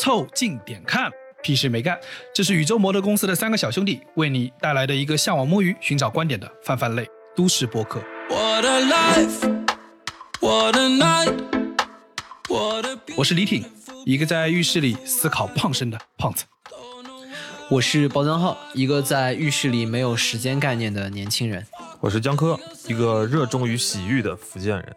凑近点看，屁事没干。这是宇宙模特公司的三个小兄弟为你带来的一个向往摸鱼、寻找观点的泛泛类都市播客。我是李挺，一个在浴室里思考胖身的胖子。我是包江浩，一个在浴室里没有时间概念的年轻人。我是江科，一个热衷于洗浴的福建人。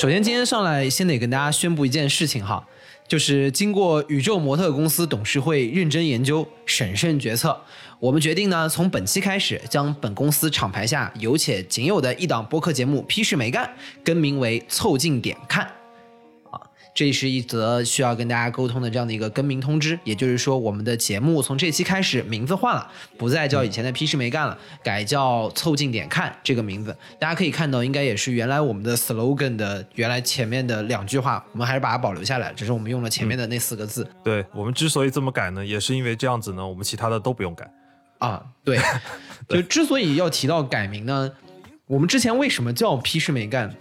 首先，今天上来先得跟大家宣布一件事情哈，就是经过宇宙模特公司董事会认真研究、审慎决策，我们决定呢，从本期开始将本公司厂牌下有且仅有的一档播客节目《批示没干》更名为《凑近点看》。这是一则需要跟大家沟通的这样的一个更名通知，也就是说，我们的节目从这期开始名字换了，不再叫以前的“批示没干”了，改叫“凑近点看”这个名字。大家可以看到，应该也是原来我们的 slogan 的原来前面的两句话，我们还是把它保留下来，只是我们用了前面的那四个字。对我们之所以这么改呢，也是因为这样子呢，我们其他的都不用改啊。对，就之所以要提到改名呢，我们之前为什么叫“批示没干”？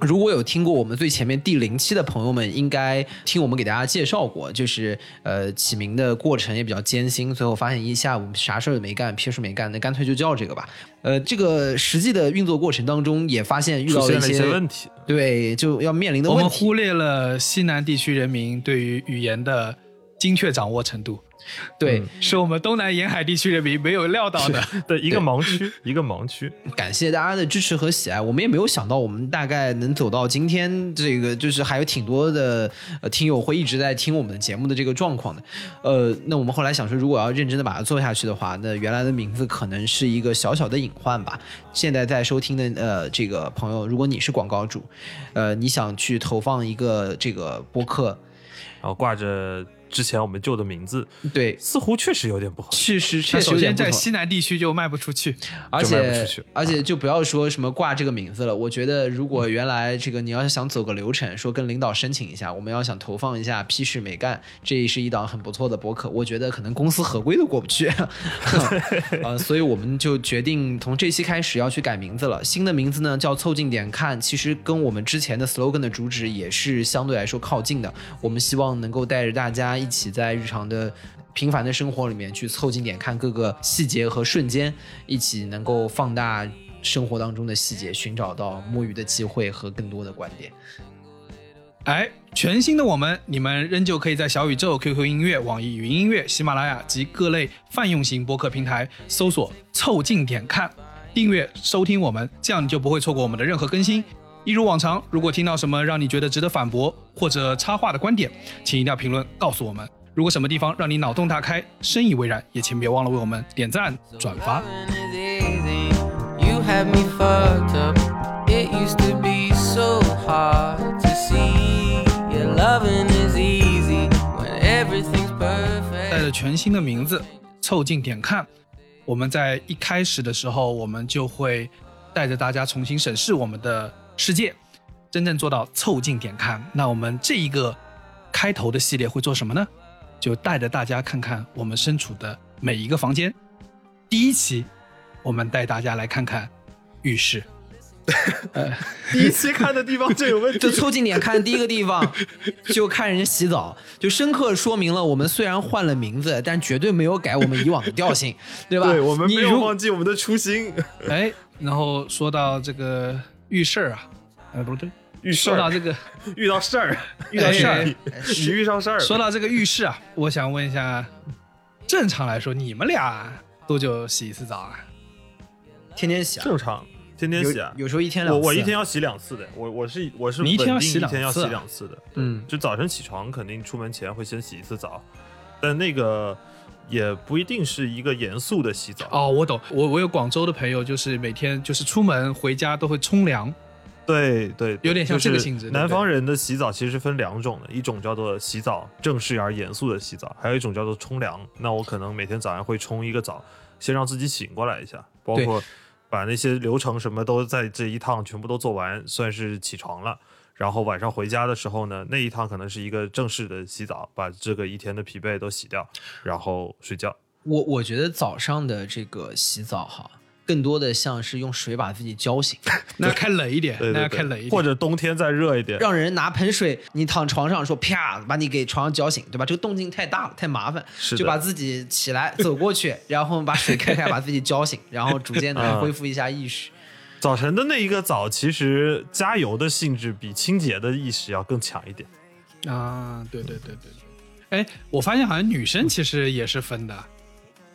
如果有听过我们最前面第零期的朋友们，应该听我们给大家介绍过，就是呃起名的过程也比较艰辛，最后发现一下午啥事儿也没干，屁事没干，那干脆就叫这个吧。呃，这个实际的运作过程当中也发现遇到了一些问题，对，就要面临的问题。我们忽略了西南地区人民对于语言的精确掌握程度。对，是我们东南沿海地区人民没有料到的的 一个盲区，一个盲区。感谢大家的支持和喜爱，我们也没有想到，我们大概能走到今天这个，就是还有挺多的呃听友会一直在听我们的节目的这个状况的。呃，那我们后来想说，如果要认真的把它做下去的话，那原来的名字可能是一个小小的隐患吧。现在在收听的呃这个朋友，如果你是广告主，呃，你想去投放一个这个播客，然后挂着。之前我们旧的名字，对，似乎确实有点不好。确实，确实首先在西南地区就卖不出去，而且而且就不要说什么挂这个名字了。我觉得，如果原来这个你要是想走个流程，说跟领导申请一下，我们要想投放一下批示美干，这是一档很不错的博客。我觉得可能公司合规都过不去 呃，所以我们就决定从这期开始要去改名字了。新的名字呢叫凑近点看，其实跟我们之前的 slogan 的主旨也是相对来说靠近的。我们希望能够带着大家。一起在日常的平凡的生活里面去凑近点看各个细节和瞬间，一起能够放大生活当中的细节，寻找到摸鱼的机会和更多的观点。哎，全新的我们，你们仍旧可以在小宇宙、QQ 音乐、网易云音乐、喜马拉雅及各类泛用型播客平台搜索“凑近点看”，订阅收听我们，这样你就不会错过我们的任何更新。一如往常，如果听到什么让你觉得值得反驳或者插话的观点，请一定要评论告诉我们。如果什么地方让你脑洞大开、深以为然，也请别忘了为我们点赞转发。带着全新的名字，凑近点看。我们在一开始的时候，我们就会带着大家重新审视我们的。世界真正做到凑近点看，那我们这一个开头的系列会做什么呢？就带着大家看看我们身处的每一个房间。第一期，我们带大家来看看浴室。第一期看的地方就有问题。就凑近点看，第一个地方 就看人家洗澡，就深刻说明了我们虽然换了名字，但绝对没有改我们以往的调性，对吧？对我们没有忘记我们的初心。哎，然后说到这个。遇事儿啊，哎不对，遇事说到这个遇到事儿，遇到事儿，你遇上事儿。说到这个浴室啊，我想问一下，正常来说，你们俩多久洗一次澡啊？天天洗啊？正常，天天洗啊？有时候一天两次。我我一天要洗两次的，我我是我是你一天要洗两次，一天要洗两次的。嗯，就早晨起床肯定出门前会先洗一次澡，但那个。也不一定是一个严肃的洗澡哦，我懂，我我有广州的朋友，就是每天就是出门回家都会冲凉，对对，有点像这个性质。南方人的洗澡其实分两种的，一种叫做洗澡，正式而严肃的洗澡，还有一种叫做冲凉。那我可能每天早上会冲一个澡，先让自己醒过来一下，包括把那些流程什么都在这一趟全部都做完，算是起床了。然后晚上回家的时候呢，那一趟可能是一个正式的洗澡，把这个一天的疲惫都洗掉，然后睡觉。我我觉得早上的这个洗澡哈，更多的像是用水把自己浇醒，那要开冷一点，对对那要开冷一点，对，或者冬天再热一点，让人拿盆水，你躺床上说啪把你给床上浇醒，对吧？这个动静太大了，太麻烦，是就把自己起来走过去，然后把水开开，把自己浇醒，然后逐渐的啊恢复一下意识。早晨的那一个早，其实加油的性质比清洁的意识要更强一点。啊，对对对对。哎，我发现好像女生其实也是分的，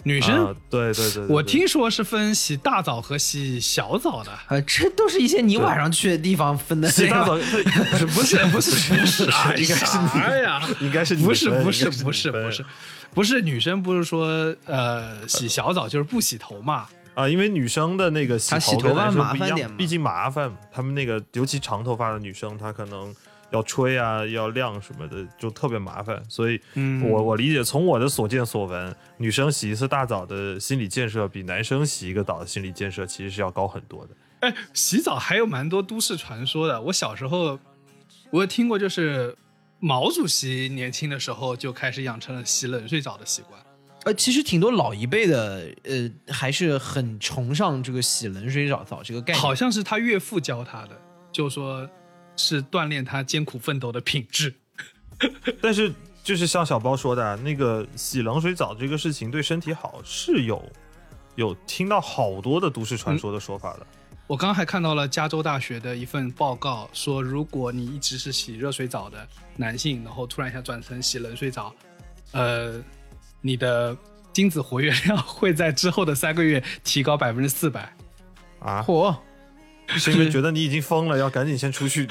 女生、啊对对对对对我听说是分洗大澡和洗小澡的。啊，这都是一些你晚上去的地方分的。洗大澡，不是不是不是不是，哎应该是你啥呀？应该是你不是不是不是不是不是女生不是说呃洗小澡就是不洗头嘛？啊，因为女生的那个洗她洗头发男生不一样麻烦点嘛毕竟麻烦嘛。她们那个尤其长头发的女生，她可能要吹啊，要晾什么的，就特别麻烦。所以嗯我我理解，从我的所见所闻，女生洗一次大澡的心理建设比男生洗一个澡的心理建设其实是要高很多的。哎，洗澡还有蛮多都市传说的。我小时候我有听过，就是毛主席年轻的时候就开始养成了洗冷水澡的习惯。呃，其实挺多老一辈的，呃，还是很崇尚这个洗冷水澡澡这个概念。好像是他岳父教他的，就说是锻炼他艰苦奋斗的品质。但是就是像小包说的啊，那个洗冷水澡这个事情对身体好是有有听到好多的都市传说的说法的。我刚刚还看到了加州大学的一份报告，说如果你一直是洗热水澡的男性，然后突然一下转成洗冷水澡，呃，你的精子活跃量 会在之后的三个月提高百分之四百。啊，嚯，是因为觉得你已经疯了，要赶紧先出去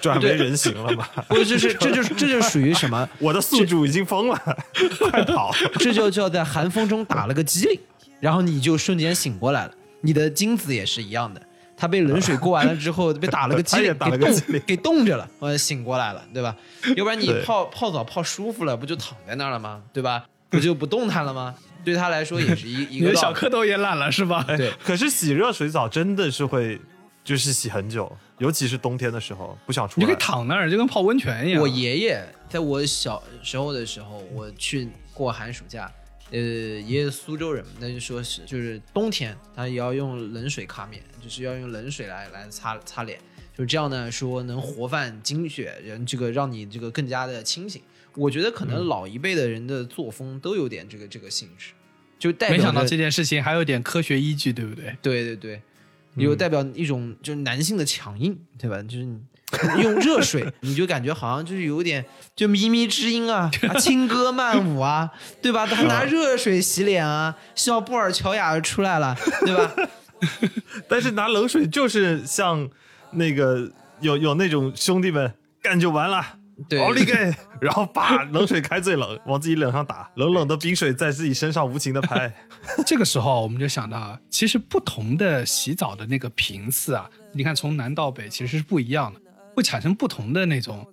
转为人形了吗？不是，这是这就是这就属于什么？我的宿主已经疯了，快跑！这就叫在寒风中打了个激灵，然后你就瞬间醒过来了。你的精子也是一样的，它被冷水过完了之后被打了个激灵，打了给冻个激灵给冻着了，呃，醒过来了，对吧？要不然你泡泡澡泡舒服了，不就躺在那儿了吗？对吧？不就不动弹了吗？对他来说也是一 一个小蝌蚪也懒了是吧？对，可是洗热水澡真的是会，就是洗很久，尤其是冬天的时候，不想出来。你可以躺那儿，就跟泡温泉一样。我爷爷在我小时候的时候，我去过寒暑假，呃，爷爷苏州人，那就说是就是冬天他也要用冷水擦面，就是要用冷水来来擦擦脸，就这样呢，说能活泛精血，人这个让你这个更加的清醒。我觉得可嗯能老一辈的人的作风都有点这个这个性质，就代表着没想到这件事情还有点科学依据，对不对？对对对，有代表一种就是男性的强硬，对吧？就是你用热水，你就感觉好像就是有点就靡靡之音啊，啊轻歌曼舞啊，对吧？他拿热水洗脸啊，笑布尔乔亚出来了，对吧？但是拿冷水就是像那个有有那种兄弟们干就完了。对奥利给！然后把冷水开最冷，往自己脸上打，冷冷的冰水在自己身上无情的拍。这个时候我们就想到，其实不同的洗澡的那个频次啊，你看从南到北其实是不一样的，会产生不同的那种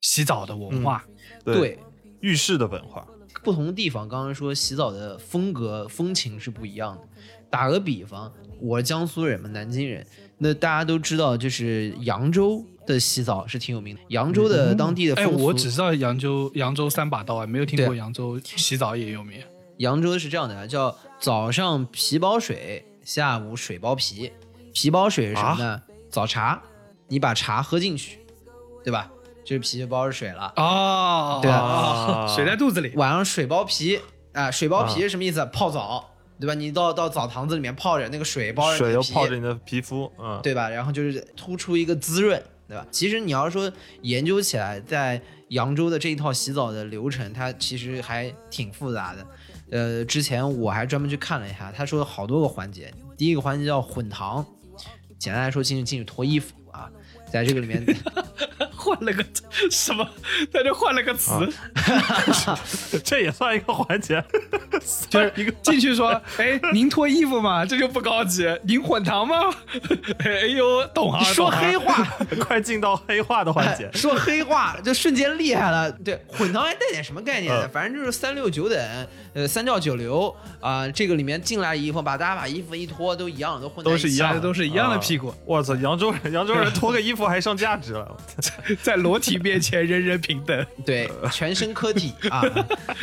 洗澡的文化。对，浴室的文化，不同地方，刚刚说洗澡的风格风情是不一样的。打个比方，我是江苏人嘛，南京人，那大家都知道，就是扬州的洗澡是挺有名的。扬州的当地的哎，风俗，我只知道扬州扬州三把刀，啊，没有听过扬州洗澡也有名。扬州是这样的，叫早上皮包水，下午水包皮。皮包水是什么呢？早茶，你把茶喝进去，对吧？这皮就包着水了。哦，对啊，水在肚子里。晚上水包皮啊、水包皮啊是什么意思？泡澡，对吧？你到到澡堂子里面泡着，那个水包着水又你的皮，泡着你的皮肤，嗯，对吧？然后就是突出一个滋润，对吧？其实你要说研究起来，在扬州的这一套洗澡的流程，它其实还挺复杂的。呃，之前我还专门去看了一下，他说好多个环节。第一个环节叫混堂，简单来说，进去进去脱衣服，在这个里面 换了个什么？在这换了个词，这也算一个环节，就是一个进去说：“哎，您脱衣服吗？这就不高级。您混堂吗？哎呦，懂啊，说黑话，快进到黑话的环节。说黑话就瞬间厉害了。对，混堂还带点什么概念呢？嗯反正就是三六九等，呃，三教九流啊、这个里面进来衣服，把大家把衣服一脱，都一样，都混都是一样的，都是一样的屁股啊我操，扬州人，扬州人脱个衣服还上价值了。在裸体面前人人平等。对，全身科体啊。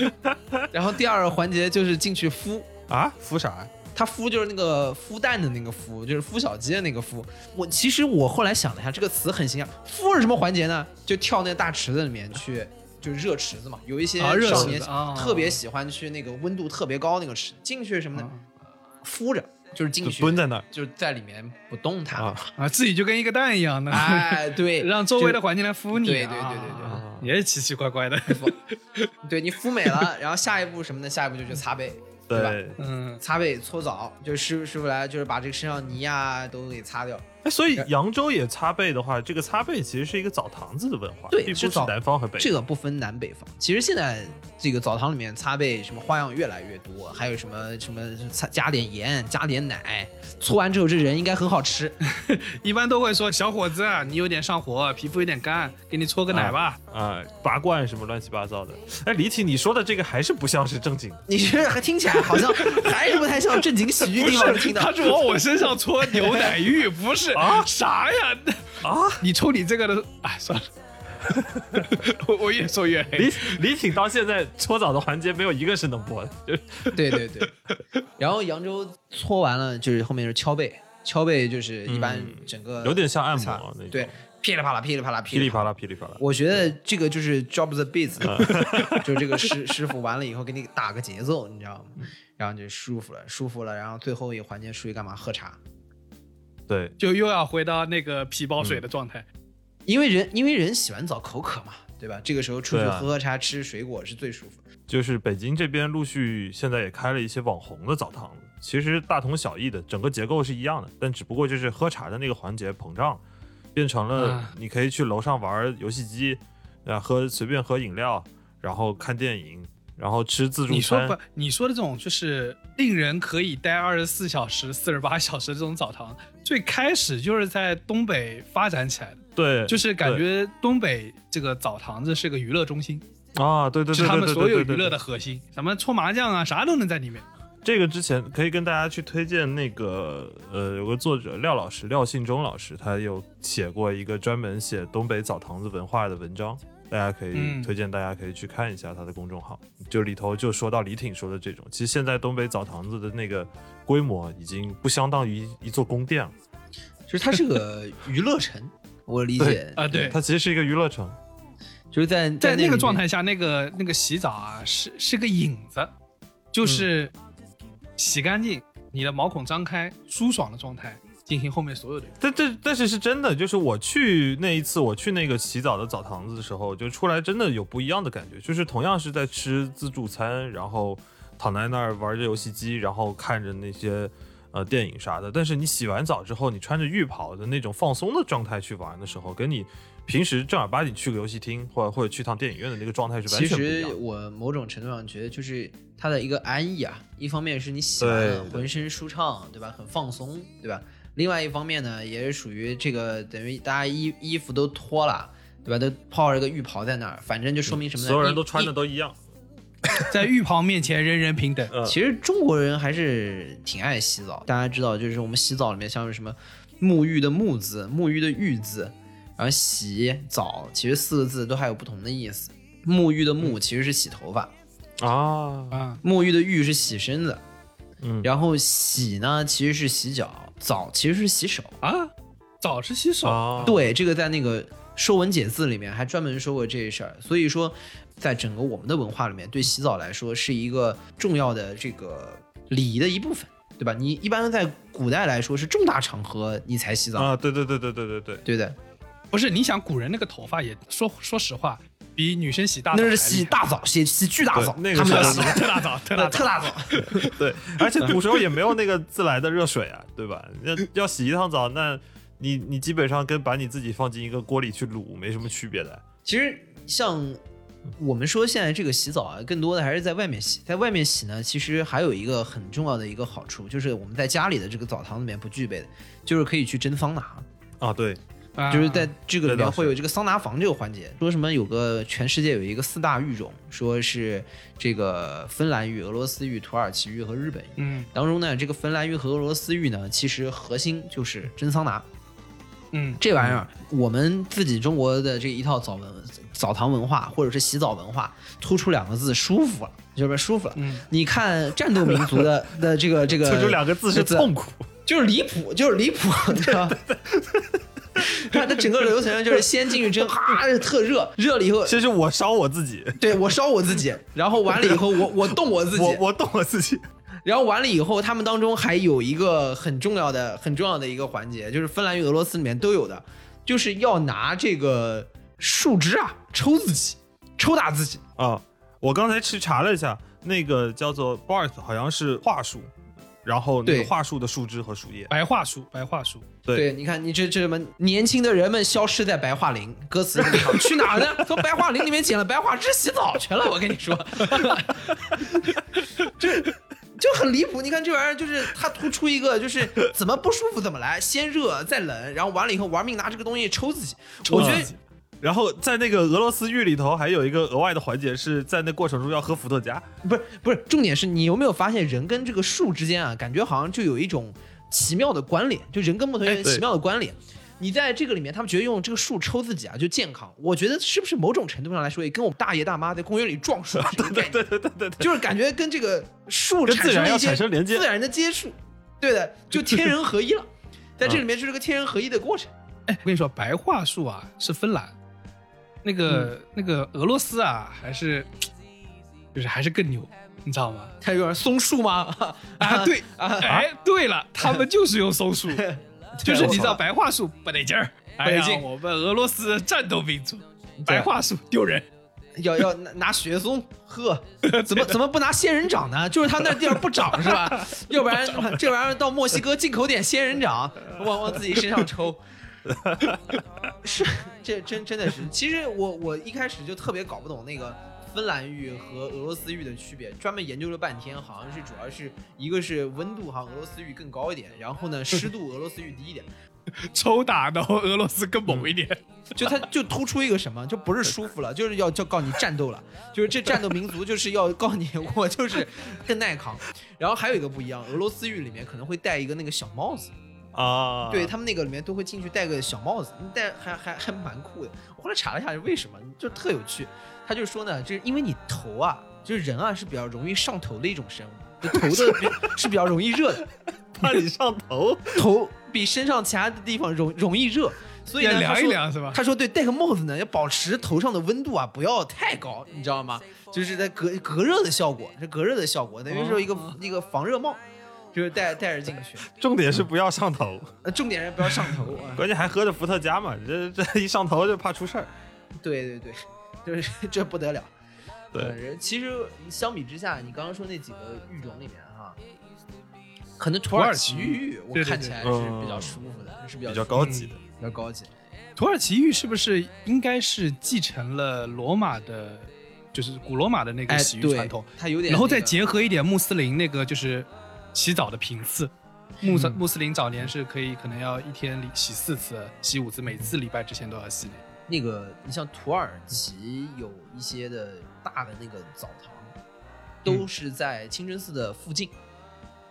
然后第二个环节就是进去孵，啊，孵啥呀？它孵就是那个孵蛋的那个孵，就是孵小鸡的那个孵。我其实我后来想了一下，这个词很形象。孵是什么环节呢？就跳那个大池子里面去，就是热池子嘛。有一些啊热少年池子啊特别喜欢去那个温度特别高那个池，进去什么呢？孵着，就是进就去蹲在那儿就是在里面不动它。啊啊，自己就跟一个蛋一样的，哎，对，让周围的环境来孵你、啊。对对对对对啊也是奇奇怪怪的。对你孵美了，然后下一步什么呢？下一步就去擦背，对吧？嗯，擦背搓澡，就师傅师傅来，就是把这个身上泥呀、都给擦掉。哎，所以扬州也擦背的话，这个擦背其实是一个澡堂子的文化，对不是南方和北方。这个不分南北方。其实现在这个澡堂里面擦背什么花样越来越多，还有什么什么擦加点盐、加点奶，搓完之后这人应该很好吃。一般都会说小伙子，你有点上火，皮肤有点干，给你搓个奶吧。啊，拔罐什么乱七八糟的。哎，李挺，你说的这个还是不像是正经的。你这还听起来好像还是不太像正经喜剧地方能听到他。是往我身上搓牛奶浴，不是啊？啥呀？啊，你抽你这个的，哎，算了，我我越说越黑。李李挺到现在搓澡的环节没有一个是能播的，就是对对对。然后扬州搓完了，就是后面是敲背，敲背就是一般嗯整个有点像按摩擦那种。对，噼里啪啦噼里啪啦噼里啪啦。噼里啪啦。我觉得这个就是 job the beat，就是这个师师傅完了以后给你打个节奏，你知道吗？然后就舒服了，舒服了，然后最后一个环节出去干嘛？喝茶，对，就又要回到那个皮包水的状态。因为人因为人洗完澡口渴嘛，对吧？这个时候出去喝喝茶、吃水果是最舒服的。就是北京这边陆续现在也开了一些网红的澡堂子，其实大同小异的，整个结构是一样的，但只不过就是喝茶的那个环节膨胀，变成了啊你可以去楼上玩游戏机，啊，喝随便喝饮料，然后看电影，然后吃自助餐你说不？你说的这种就是令人可以待二十四小时、四十八小时这种澡堂，最开始就是在东北发展起来的，对，就是感觉东北这个澡堂子是个娱乐中心，啊，对对对是对，他们所有娱乐的核心，什么搓麻将啊，啥都能在里面。这个之前可以跟大家去推荐那个呃，有个作者廖老师廖信忠老师，他有写过一个专门写东北澡堂子文化的文章，大家可以、嗯。推荐大家可以去看一下他的公众号，就里头就说到李挺说的这种，其实现在东北澡堂子的那个规模已经不相当于一座宫殿了，就是它是个娱乐城，我理解。啊对。它其实是一个娱乐城，就是在在那那个状态下，那个那个洗澡啊，是是个影子，就是洗干净，你的毛孔张开，舒爽的状态进行后面所有的。但但但是是真的，就是我去那一次，我去那个洗澡的澡堂子的时候，就出来真的有不一样的感觉，就是同样是在吃自助餐，然后躺在那儿玩着游戏机，然后看着那些呃电影啥的，但是你洗完澡之后，你穿着浴袍的那种放松的状态去玩的时候，跟你平时正儿八经去个游戏厅或者或者去趟电影院的那个状态是完全不一样的。实我某种程度上觉得，就是它的一个安逸啊，一方面是你洗完了浑身舒畅，对吧？很放松，对吧？另外一方面呢，也是属于这个等于大家衣衣服都脱了，对吧？都泡着个浴袍在那儿，反正就说明什么呢？所有人都穿的都一样，在浴袍面前，人人平等。呃，其实中国人还是挺爱洗澡，大家知道，就是我们洗澡里面像是什么沐浴的沐字、沐浴的浴字，然后洗澡，其实四个字都还有不同的意思。沐浴的沐其实是洗头发，啊，啊，沐浴的浴是洗身子，嗯，然后洗呢其实是洗脚，澡其实是洗手。啊，澡是洗手，啊，对，这个在那个《说文解字》里面还专门说过这事儿。所以说，在整个我们的文化里面，对洗澡来说是一个重要的这个礼仪的一部分，对吧？你一般在古代来说是重大场合你才洗澡，啊，对对对对对对对。对的，不是？你想古人那个头发也说说实话，比女生洗大澡那是洗大澡，洗洗巨大澡，那个是他们要洗特大澡，特大澡。特大澡。对，而且古时候也没有那个自来的热水啊，对吧？要要洗一趟澡，那你你基本上跟把你自己放进一个锅里去卤没什么区别的。其实像我们说现在这个洗澡啊，更多的还是在外面洗。在外面洗呢，其实还有一个很重要的一个好处，就是我们在家里的这个澡堂里面不具备的，就是可以去蒸桑拿。啊，对，啊就是在这个里面会有这个桑拿房这个环节。说什么有个全世界有一个四大浴种，说是这个芬兰浴、俄罗斯浴、土耳其浴和日本浴。嗯当中呢，这个芬兰浴和俄罗斯浴呢，其实核心就是蒸桑拿。嗯，这玩意儿，我们自己中国的这一套澡文澡堂文化，或者是洗澡文化，突出两个字舒服了，就是舒服了。嗯你看战斗民族的 的这个这个，突出两个字是痛苦。就是离谱，就是离谱，你知道 它整个流程就是先进去蒸，哈，特热，热了以后，其实我烧我自己，对我烧我自己，然后完了以后我我冻我自己，我我动我自己。然后完了以后，他们当中还有一个很重要的、很重要的一个环节，就是芬兰与俄罗斯里面都有的，就是要拿这个树枝啊抽自己，抽打自己。啊，我刚才去查了一下，那个叫做 bark，好像是桦树，然后那个桦树的树枝和树叶。白桦树，白桦树，对你看你这这什么年轻的人们消失在白桦林，歌词这么唱，去哪儿呢？从白桦林里面捡了白桦枝洗澡去了。我跟你说，这就很离谱。你看这玩意儿，就是它突出一个，就是怎么不舒服怎么来，先热再冷，然后完了以后玩命拿这个东西抽自己。我觉得然后在那个俄罗斯浴里头，还有一个额外的环节，是在那过程中要喝伏特加。不是不是，重点是你有没有发现人跟这个树之间啊，感觉好像就有一种奇妙的关联，就人跟木头有奇妙的关联。你在这个里面，他们觉得用这个树抽自己啊就健康，我觉得是不是某种程度上来说，也跟我们大爷大妈在公园里撞树 是一个概念，对对对对对，就是感觉跟这个树产生了一些连接自然的接触，对的，就天人合一了。在这里面 就是个天人合一的过程。哎，我跟你说，白桦树啊是芬兰，那个、那个俄罗斯啊还是就是还是更牛，你知道吗？它有点松树吗？啊，对，啊哎，对了，他们就是用松树，就是你知道白桦树不得劲儿，不得劲我们俄罗斯战斗民族，白桦树丢人。要要拿拿雪松，呵，怎么怎么不拿仙人掌呢？就是他那地方不长是吧？要不然这玩意儿到墨西哥进口点仙人掌，往往自己身上抽。是，这真真的是。其实我我一开始就特别搞不懂那个芬兰浴和俄罗斯浴的区别，专门研究了半天，好像是主要是一个是温度好像俄罗斯浴更高一点，然后呢湿度俄罗斯浴低一点。抽打的俄罗斯更猛一点，就它就突出一个什么，就不是舒服了，就是要就告你战斗了，就是这战斗民族就是要告你我就是更耐扛。然后还有一个不一样，俄罗斯浴里面可能会戴一个那个小帽子，啊，对他们那个里面都会进去戴个小帽子，戴还还还蛮酷的。我后来查了一下是为什么，就特有趣。他就说呢，就是因为你头啊，就是人啊是比较容易上头的一种生物，就头的 比是比较容易热的，怕你上头。头比身上其他的地方容容易热，所以呢要凉一凉是吧？他说：“对，戴个帽子呢，要保持头上的温度啊，不要太高，你知道吗？就是在隔隔热的效果，是隔热的效果，等于说一个、一个防热帽，就是带带着进去。重点是不要上头，呃，重点是不要上头啊。关键还喝着伏特加嘛，这这一上头就怕出事儿。对对对，就是 这不得了。对，呃，其实相比之下，你刚刚说那几个玉种里面哈，可能土耳其玉我看起来是比较舒服的，是比较比较高级的。比较高级。土耳其浴是不是应该是继承了罗马的，就是古罗马的那个哎，洗浴传统，，它有点、然后再结合一点穆斯林那个就是洗澡的频次。穆斯嗯穆斯林早年是可以可能要一天里洗四次、洗五次，每次礼拜之前都要洗的。那个，你像土耳其有一些的大的那个澡堂，都是在清真寺的附近，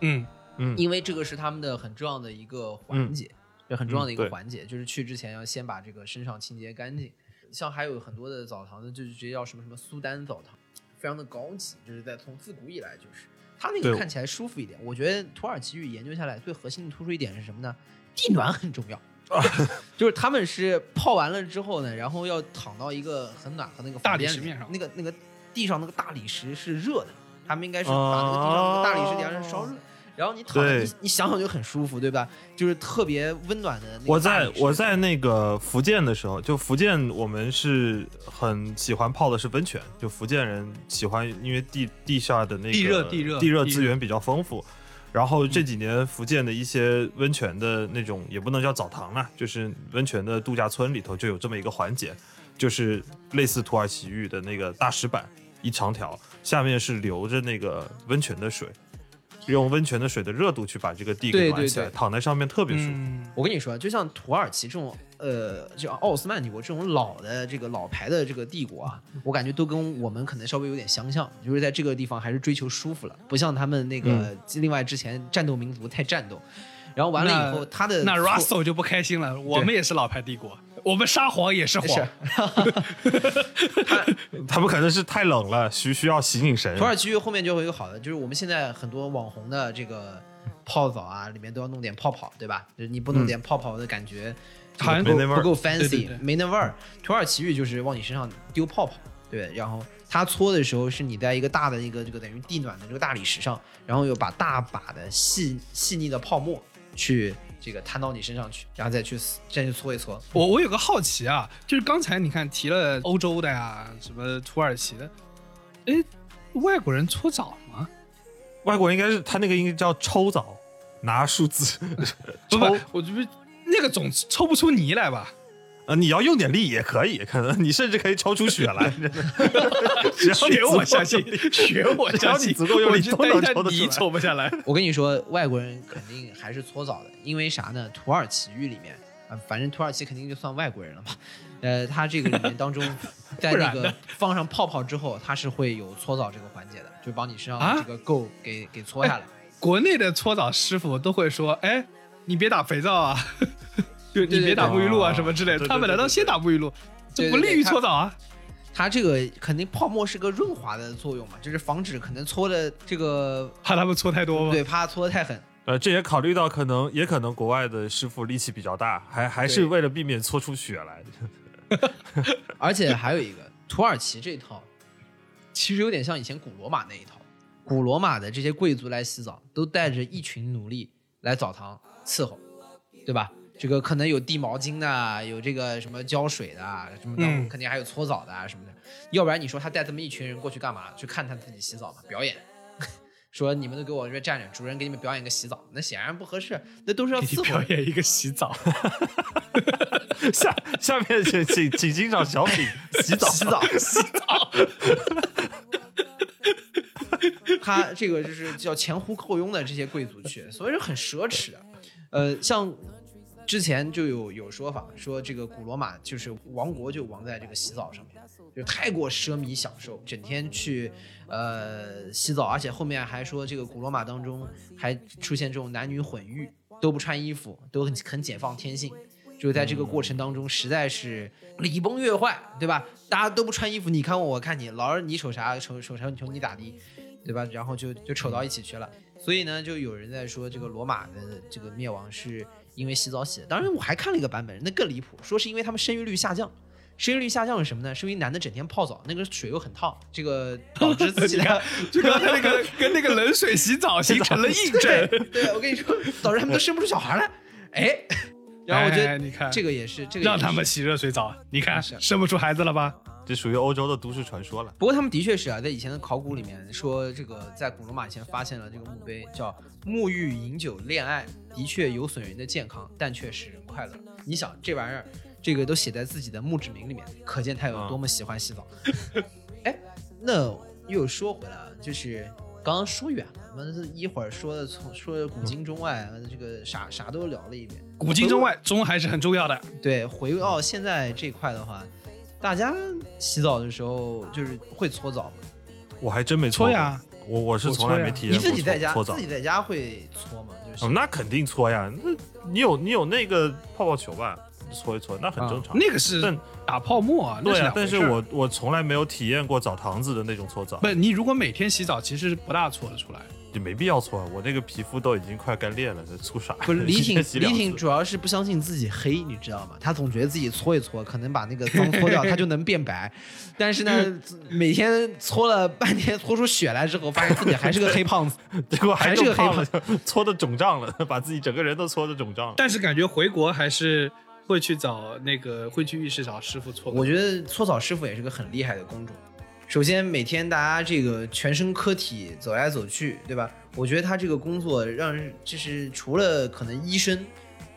嗯，嗯，因为这个是他们的很重要的一个环节，就很重要的一个环节，就是去之前要先把这个身上清洁干净。像还有很多的澡堂呢，就是直接叫什么什么苏丹澡堂，非常的高级，就是在从自古以来就是它那个看起来舒服一点。我觉得土耳其语研究下来最核心的突出一点是什么呢？地暖很重要。就是他们是泡完了之后呢，然后要躺到一个很暖和那个大理石面上那个那个地上那个大理石是热的，他们应该是把那个地上那个大理石底下是烧热，然后你躺着，你你想想就很舒服，对吧？就是特别温暖的那个我在我在那个福建的时候，就福建我们是很喜欢泡的是温泉，就福建人喜欢，因为地地下的那个地热地热地热资源比较丰富。然后这几年福建的一些温泉的那种，也不能叫澡堂啦，就是温泉的度假村里头就有这么一个环节，就是类似土耳其浴的那个大石板一长条，下面是流着那个温泉的水，用温泉的水的热度去把这个地给对暖起来，对对躺在上面特别舒服。嗯，我跟你说，就像土耳其这种，呃，就奥斯曼帝国这种老的这个老牌的这个帝国啊，我感觉都跟我们可能稍微有点相像，就是在这个地方还是追求舒服了，不像他们那个、另外之前战斗民族太战斗。然后完了以后，他的那 Russell 就不开心了。我们也是老牌帝国，我们沙皇也是是皇。他们可能是太冷了，需需要醒醒神土。耳其浴后面就会有好的，就是我们现在很多网红的这个泡澡啊，里面都要弄点泡泡，对吧？就是你不弄点泡泡的感觉，不够没那味不够对对 fancy，对没那味儿。土耳其浴就是往你身上丢泡泡，对，然后它搓的时候是你在一个大的一个这个等于地暖的这个大理石上，然后又把大把的细细腻的泡沫去这个摊到你身上去，然后再去再去搓一搓。我我有个好奇啊，就是刚才你看提了欧洲的呀，什么土耳其的，哎，外国人搓澡吗？外国人应该是他那个应该叫抽澡，拿数字 不抽不，我这不那个总抽不出泥来吧？呃，你要用点力也可以，可能你甚至可以抽出血来。只要你学我相信学我只要相信，你足够用力都能抽得出来抽不下来。我跟你说，外国人肯定还是搓澡的，因为啥呢？土耳其浴里面啊、反正土耳其肯定就算外国人了嘛。呃，它这个里面当中，在那个放上泡泡之后，它是会有搓澡这个环节的，就把你身上这个垢给、给搓下来。国内的搓澡师傅都会说：“哎，你别打肥皂啊，就你别打沐浴露啊什么之类的。”他们难道先打沐浴露？这不利于搓澡啊？它这个肯定泡沫是个润滑的作用嘛，就是防止可能搓的这个怕他们搓太多吗？对，怕搓的太狠。呃，这也考虑到可能也可能国外的师傅力气比较大，还还是为了避免搓出血来。而且还有一个土耳其这一套，其实有点像以前古罗马那一套。古罗马的这些贵族来洗澡，都带着一群奴隶来澡堂伺候，对吧？这个可能有递毛巾的，有这个什么浇水的，什么的，嗯肯定还有搓澡的啊什么的。要不然你说他带这么一群人过去干嘛？去看他自己洗澡嘛，表演。说你们都给我这边站着，主人给你们表演个洗澡，那显然不合适，那都是要伺候。表演一个洗澡，下下面请请请欣赏小品洗澡洗澡，洗澡。他这个就是叫前呼后拥的这些贵族去，所以说很奢侈的。呃，像之前就有有说法说，这个古罗马就是王国就亡在这个洗澡上面，就太过奢靡享受，整天去呃洗澡，而且后面还说这个古罗马当中还出现这种男女混浴，都不穿衣服，都很很解放天性。就在这个过程当中，实在是礼崩乐坏，对吧？大家都不穿衣服，你看我，我看你，老是你瞅啥瞅瞅啥瞅你咋地，对吧？然后就就扯到一起去了。所以呢，就有人在说这个罗马的这个灭亡是因为洗澡洗的。当然，我还看了一个版本，那更离谱，说是因为他们生育率下降。生育率下降是什么呢？是因为男的整天泡澡，那个水又很烫，这个导致自己的 就刚才那个 跟那个冷水洗澡形成了印证。对对，我跟你说，导致他们都生不出小孩来。哎，然后我觉得哎你看这个也是这个是让他们洗热水澡，你看生不出孩子了吧？这属于欧洲的都市传说了。不过他们的确是啊，在以前的考古里面说，这个在古罗马以前发现了这个墓碑，叫“沐浴、饮酒、恋爱”，的确有损人的健康，但却使人快乐。你想这玩意儿，这个都写在自己的墓志铭里面，可见他有多么喜欢洗澡。哎，那又说回来了，就是刚刚说远了，我们一会儿说的从说的古今中外，这个啥啥都聊了一遍。古今中外，中还是很重要的。对，回到现在这块的话，大家洗澡的时候就是会搓澡吗？我还真没搓搓呀，我我是从来没体验过你过自己在家搓澡自。己在家会搓吗？就是、哦，那肯定搓呀，那你有你有那个泡泡球吧，搓一搓，那很正常。那个是打泡沫啊，对啊两，回事儿但是我我从来没有体验过澡堂子的那种搓澡，不，你如果每天洗澡，其实是不大搓得出来。也没必要搓，我那个皮肤都已经快干裂了，这搓啥？不是李挺李挺主要是不相信自己黑，你知道吗？他总觉得自己搓一搓，可能把那个脏搓掉，他就能变白。但是呢，每天搓了半天，搓出血来之后，发现自己还是个黑胖子。结果还是个黑胖子，搓的肿胀了，把自己整个人都搓的肿胀了。但是感觉回国还是会去找那个会去浴室找师傅搓。我觉得搓澡师傅也是个很厉害的工种。首先，每天大家这个全身科体走来走去，对吧？我觉得他这个工作让人就是除了可能医生，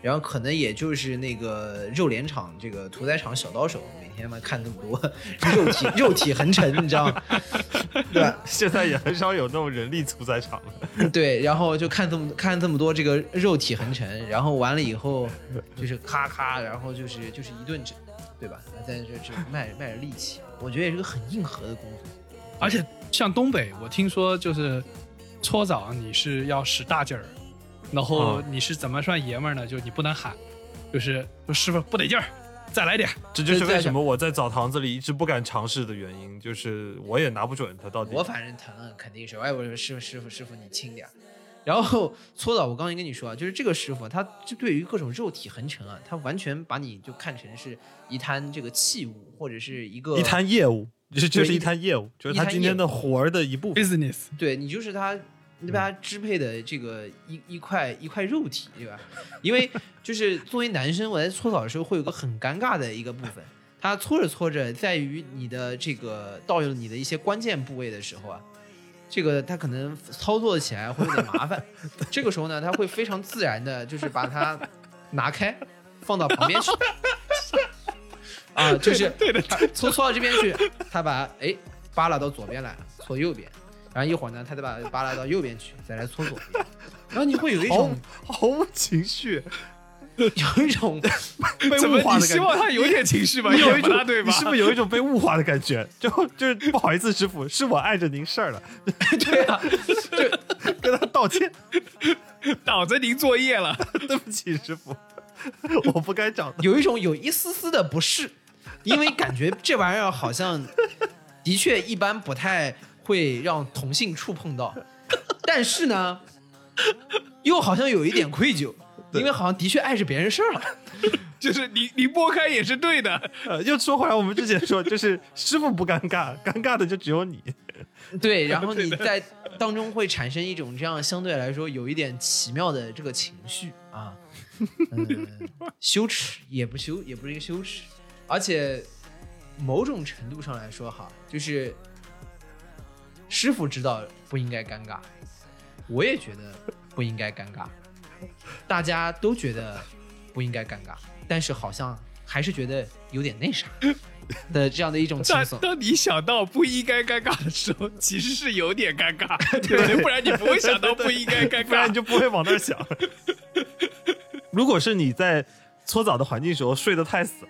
然后可能也就是那个肉联厂这个屠宰场小刀手，每天嘛看那么多肉体肉体横陈，你知道吗？对吧？现在也很少有那种人力屠宰场了。对，然后就看这么看这么多这个肉体横陈，然后完了以后就是咔咔，然后就是就是一顿整，对吧？在这这卖卖着力气，我觉得也是个很硬核的工作。而且像东北，我听说就是搓澡你是要使大劲儿，然后你是怎么算爷们儿呢？就是你不能喊，就是说师傅不得劲儿，再来点。这就是为什么我在澡堂子里一直不敢尝试的原因，就是我也拿不准他到底。我反正疼肯定是，哎，我说师傅师傅师傅你轻点儿。然后搓澡，我刚才跟你说啊，就是这个师傅，他就对于各种肉体横陈啊，他完全把你就看成是一摊这个器物，或者是一个一摊业务，这就是一一摊业务，就是他今天的活儿的一部分。business 对你就是他，你被他支配的这个一一块一块肉体，对吧？因为就是作为男生，我在搓澡的时候会有个很尴尬的一个部分，他搓着搓着，在于你的这个到了你的一些关键部位的时候啊，这个他可能操作起来会有点麻烦。这个时候呢，他会非常自然的，就是把它拿开，放到旁边去。啊，就是搓搓到这边去，他把哎扒拉到左边来，搓右边，然后一会儿呢，他再把扒拉到右边去，再来搓左边，然后你会有一种毫无情绪，有一种被 怎么物化的感觉。你希望他有点情绪吧？你有一种对吧？你是不是有一种被物化的感觉？就就是不好意思，师傅，是我碍着您事儿了，对啊，跟他道歉，挡着您作业了？对不起，师傅，我不该找的。有一种有一丝丝的不适，因为感觉这玩意儿好像的确一般不太会让同性触碰到，但是呢，又好像有一点愧疚，因为好像的确碍着别人事儿了。就是你你拨开也是对的，呃，又说回来，我们之前说，就是师傅不尴尬，尴尬的就只有你。对，然后你在当中会产生一种这样相对来说有一点奇妙的这个情绪啊，嗯，羞耻也不羞，也不是一个羞耻，而且某种程度上来说哈，就是师傅知道不应该尴尬，我也觉得不应该尴尬，大家都觉得不应该尴尬，但是好像还是觉得有点那啥的这样的一种 轻松。当你想到不应该尴尬的时候，其实是有点尴尬，对不对？不然你不会想到不应该尴尬 不然你。就不会往那儿想。如果是你在搓澡的环境时候睡得太死，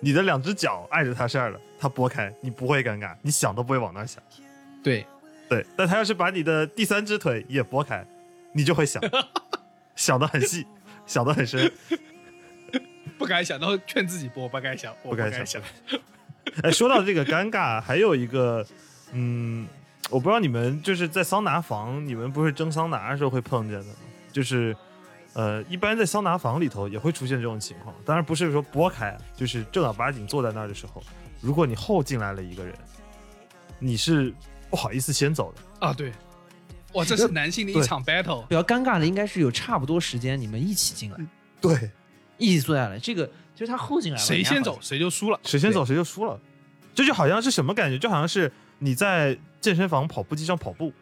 你的两只脚碍着他事儿了，他拨开，你不会尴尬，你想都不会往那儿想。对，对，但他要是把你的第三只腿也拨开，你就会想，想的很细，想的很深。不敢想到劝自己播，不敢想，我不敢想敢想。哎，说到这个尴尬，还有一个，嗯，我不知道你们就是在桑拿房，你们不是蒸桑拿的时候会碰见的吗？就是，呃，一般在桑拿房里头也会出现这种情况，当然不是说拨开，就是正儿八经坐在那儿的时候，如果你后进来了一个人，你是不好意思先走的。啊，对，哇，这是男性的一场 battle。比较尴尬的应该是有差不多时间你们一起进来，对，一起坐下来，这个就是他后进来了，谁先走谁就输了。谁先走谁就输了。这就好像是什么感觉？就好像是你在健身房跑步机上跑步，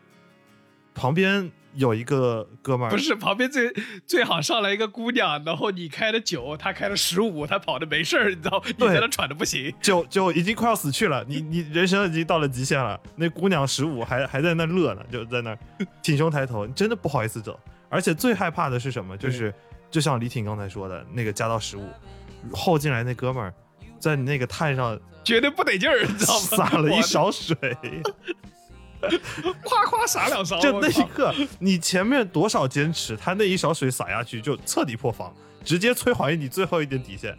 旁边有一个哥们儿，不是旁边最最好上来一个姑娘，然后你开的九，她开了十五，她跑的没事儿，你知道，你对在那喘的不行。就就已经快要死去了，你你人生已经到了极限了。那姑娘十五还还在那乐呢，就在那挺胸抬头，你真的不好意思走。而且最害怕的是什么？就是就像李挺刚才说的那个加到十五，后进来那哥们儿在你那个炭上绝对不得劲儿，你知道吗？撒了一勺水，夸夸洒两勺，就那一刻，你前面多少坚持，他那一勺水洒下去就彻底破防，直接摧毁你最后一点底线。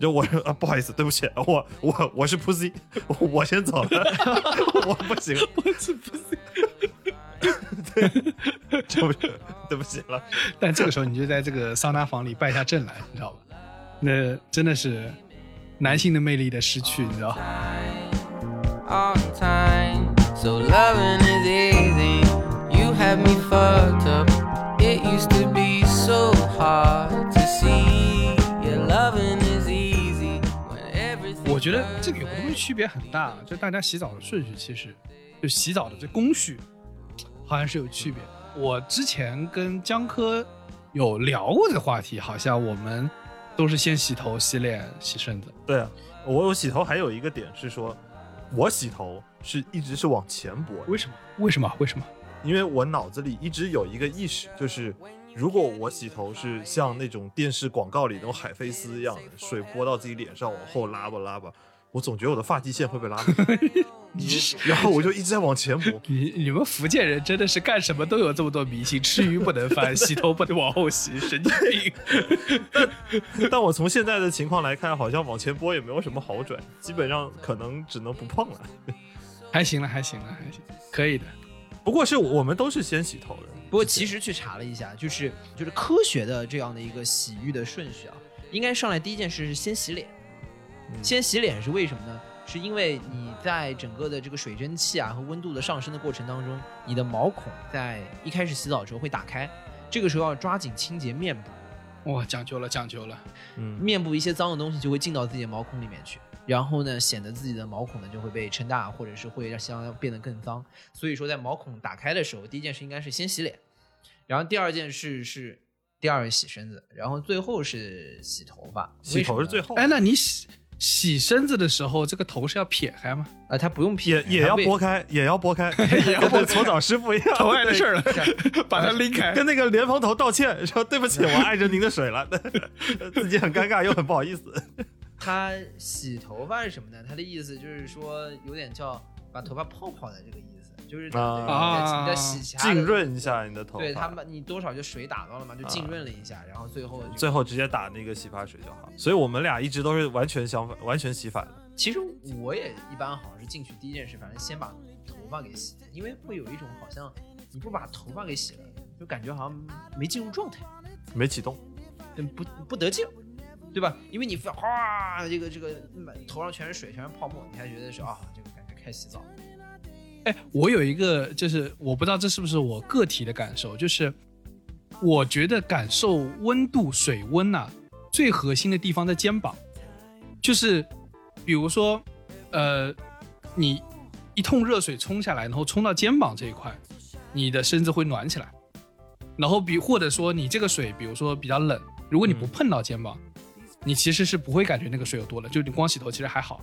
就我啊，不好意思，对不起，我我我是 pussy，我我先走了，我不行，我是不是？对不起，对不起了。但这个时候你就在这个桑拿房里败下阵来，你知道吧？那真的是男性的魅力的失去，你知道。So loving is easy. You have me fucked up. It used to be so hard to see. Yeah, loving is easy when everything. 我觉得这个有个东西区别很大，就大家洗澡的顺序，其实就洗澡的这工序，好像是有区别。我之前跟江科有聊过这个话题，好像我们都是先洗头、洗脸、洗身子。对啊，我我洗头还有一个点是说，我洗头是一直是往前拨，为什么？为什么？为什么？因为我脑子里一直有一个意识，就是如果我洗头是像那种电视广告里那种海飞丝一样的，水拨到自己脸上往后拉吧拉吧，我总觉得我的发际线会被拉 然后我就一直在往前磨。你你们福建人真的是干什么都有这么多迷信，吃鱼不能翻，洗头不能往后洗，神经病。但我从现在的情况来看，好像往前拨也没有什么好转，基本上可能只能不碰了。还行了，还行了，还行，可以的。不过是我们都是先洗头的，不过其实去查了一下，就是就是科学的这样的一个洗浴的顺序啊，应该上来第一件事是先洗脸。先洗脸是为什么呢？是因为你在整个的这个水蒸气啊和温度的上升的过程当中，你的毛孔在一开始洗澡的时候会打开，这个时候要抓紧清洁面部，哇，讲究了，讲究了。嗯，面部一些脏的东西就会进到自己的毛孔里面去，然后呢，显得自己的毛孔呢就会被撑大，或者是会让相变得更脏。所以说，在毛孔打开的时候，第一件事应该是先洗脸，然后第二件事是第二洗身子，然后最后是洗头发。洗头是最后后，哎，那你洗洗身子的时候，这个头是要撇开吗？啊，它不用撇也也要拨，开，也要拨开，也要跟搓澡师傅一样，头外的事儿了，把它拎开。跟那个莲蓬头道歉，说对不起，我碍着您的水了，自己很尴尬又很不好意思。它洗头发是什么呢？他的意思就是说，有点叫把头发泡泡的这个意思，就是啊你的洗瑕的浸润一下你的头发，对他们，你多少就水打到了嘛，就浸润了一下，然后最后最后直接打那个洗发水就好。所以我们俩一直都是完全相反，完全洗反的。其实我也一般好像是进去第一件事，反正先把头发给洗，因为会有一种好像你不把头发给洗了，就感觉好像没进入状态，没启动，嗯不不得劲儿，对吧？因为你哗这个这个满头上全是水，全是泡沫，你还觉得是啊这个感觉开始洗澡。哎，我有一个，就是我不知道这是不是我个体的感受，就是我觉得感受温度、水温呐、最核心的地方在肩膀，就是比如说，呃，你一通热水冲下来，然后冲到肩膀这一块，你的身子会暖起来。然后比或者说你这个水，比如说比较冷，如果你不碰到肩膀，你其实是不会感觉那个水有多了，就是你光洗头其实还好。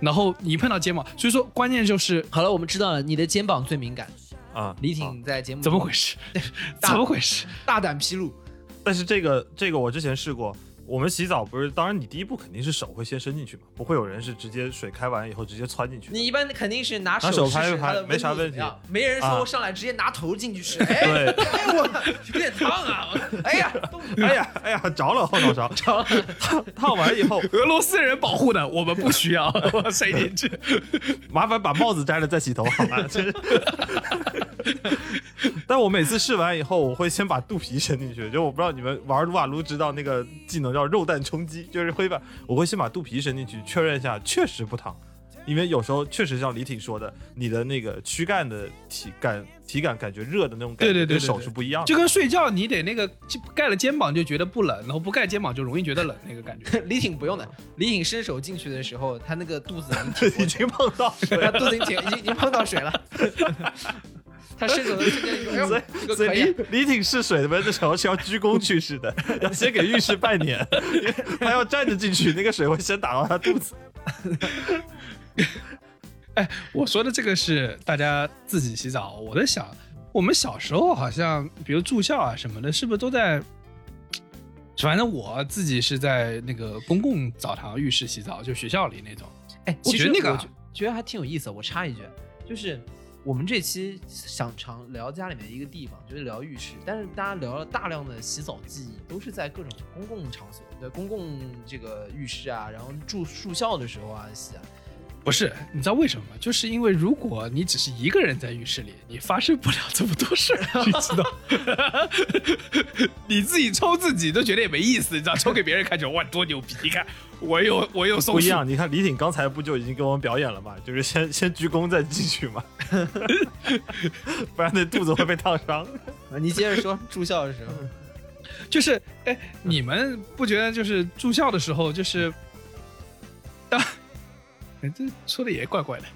然后你一碰到肩膀，所以说关键就是好了，我们知道了，你的肩膀最敏感。啊，李啊挺在节目怎么回事？怎么回事？大胆披露，但是这个这个我之前试过，我们洗澡不是，当然你第一步肯定是手会先伸进去嘛，不会有人是直接水开完以后直接窜进去。你一般肯定是拿拿手拍一拍没啥问题没人说啊上来直接拿头进去试，哎，对，哎我有点烫啊，哎呀，哎呀哎呀，着了后脑勺，着了，烫烫完以后，俄罗斯人保护的，我们不需要塞进去。麻烦把帽子摘了再洗头好吗？就 是但我每次试完以后，我会先把肚皮伸进去。就我不知道你们玩撸啊撸知道那个技能叫肉弹冲击，就是会把我会先把肚皮伸进去，确认一下确实不烫。因为有时候确实像李挺说的，你的那个躯干的体感体感感觉热的那种感觉，对对对对跟手是不一样的。就跟睡觉，你得那个盖了肩膀就觉得不冷，然后不盖肩膀就容易觉得冷那个感觉。李挺不用的，李挺伸手进去的时候，他那个肚子已经已经碰到水他了，肚子已经已经已经碰到水了，他伸手的瞬间就哎呦所以这个所以可以啊，李李挺试水的这时候是要鞠躬去试的，要先给浴室拜年，他要站着进去，那个水会先打到他肚子。哎我说的这个是大家自己洗澡，我在想，我们小时候好像，比如住校啊什么的，是不是都在？反正我自己是在那个公共澡堂、浴室洗澡，就学校里那种。哎，我其实觉得那个啊我觉觉得还挺有意思。我插一句，就是我们这期想常聊家里面一个地方，就是聊浴室，但是大家聊了大量的洗澡记忆，都是在各种公共场所，在公共这个浴室啊，然后住住校的时候啊洗啊。不是，你知道为什么吗？就是因为如果你只是一个人在浴室里，你发生不了这么多事儿，你知道？你自己抽自己都觉得也没意思，你知道？抽给别人看就哇多牛逼！你看我有我有松树不一样，你看李挺刚才不就已经给我们表演了吗？就是先先鞠躬再进去嘛，不然那肚子会被烫伤。啊你接着说住校的时候，就是哎，你们不觉得就是住校的时候，就是当哎这说的也怪怪的，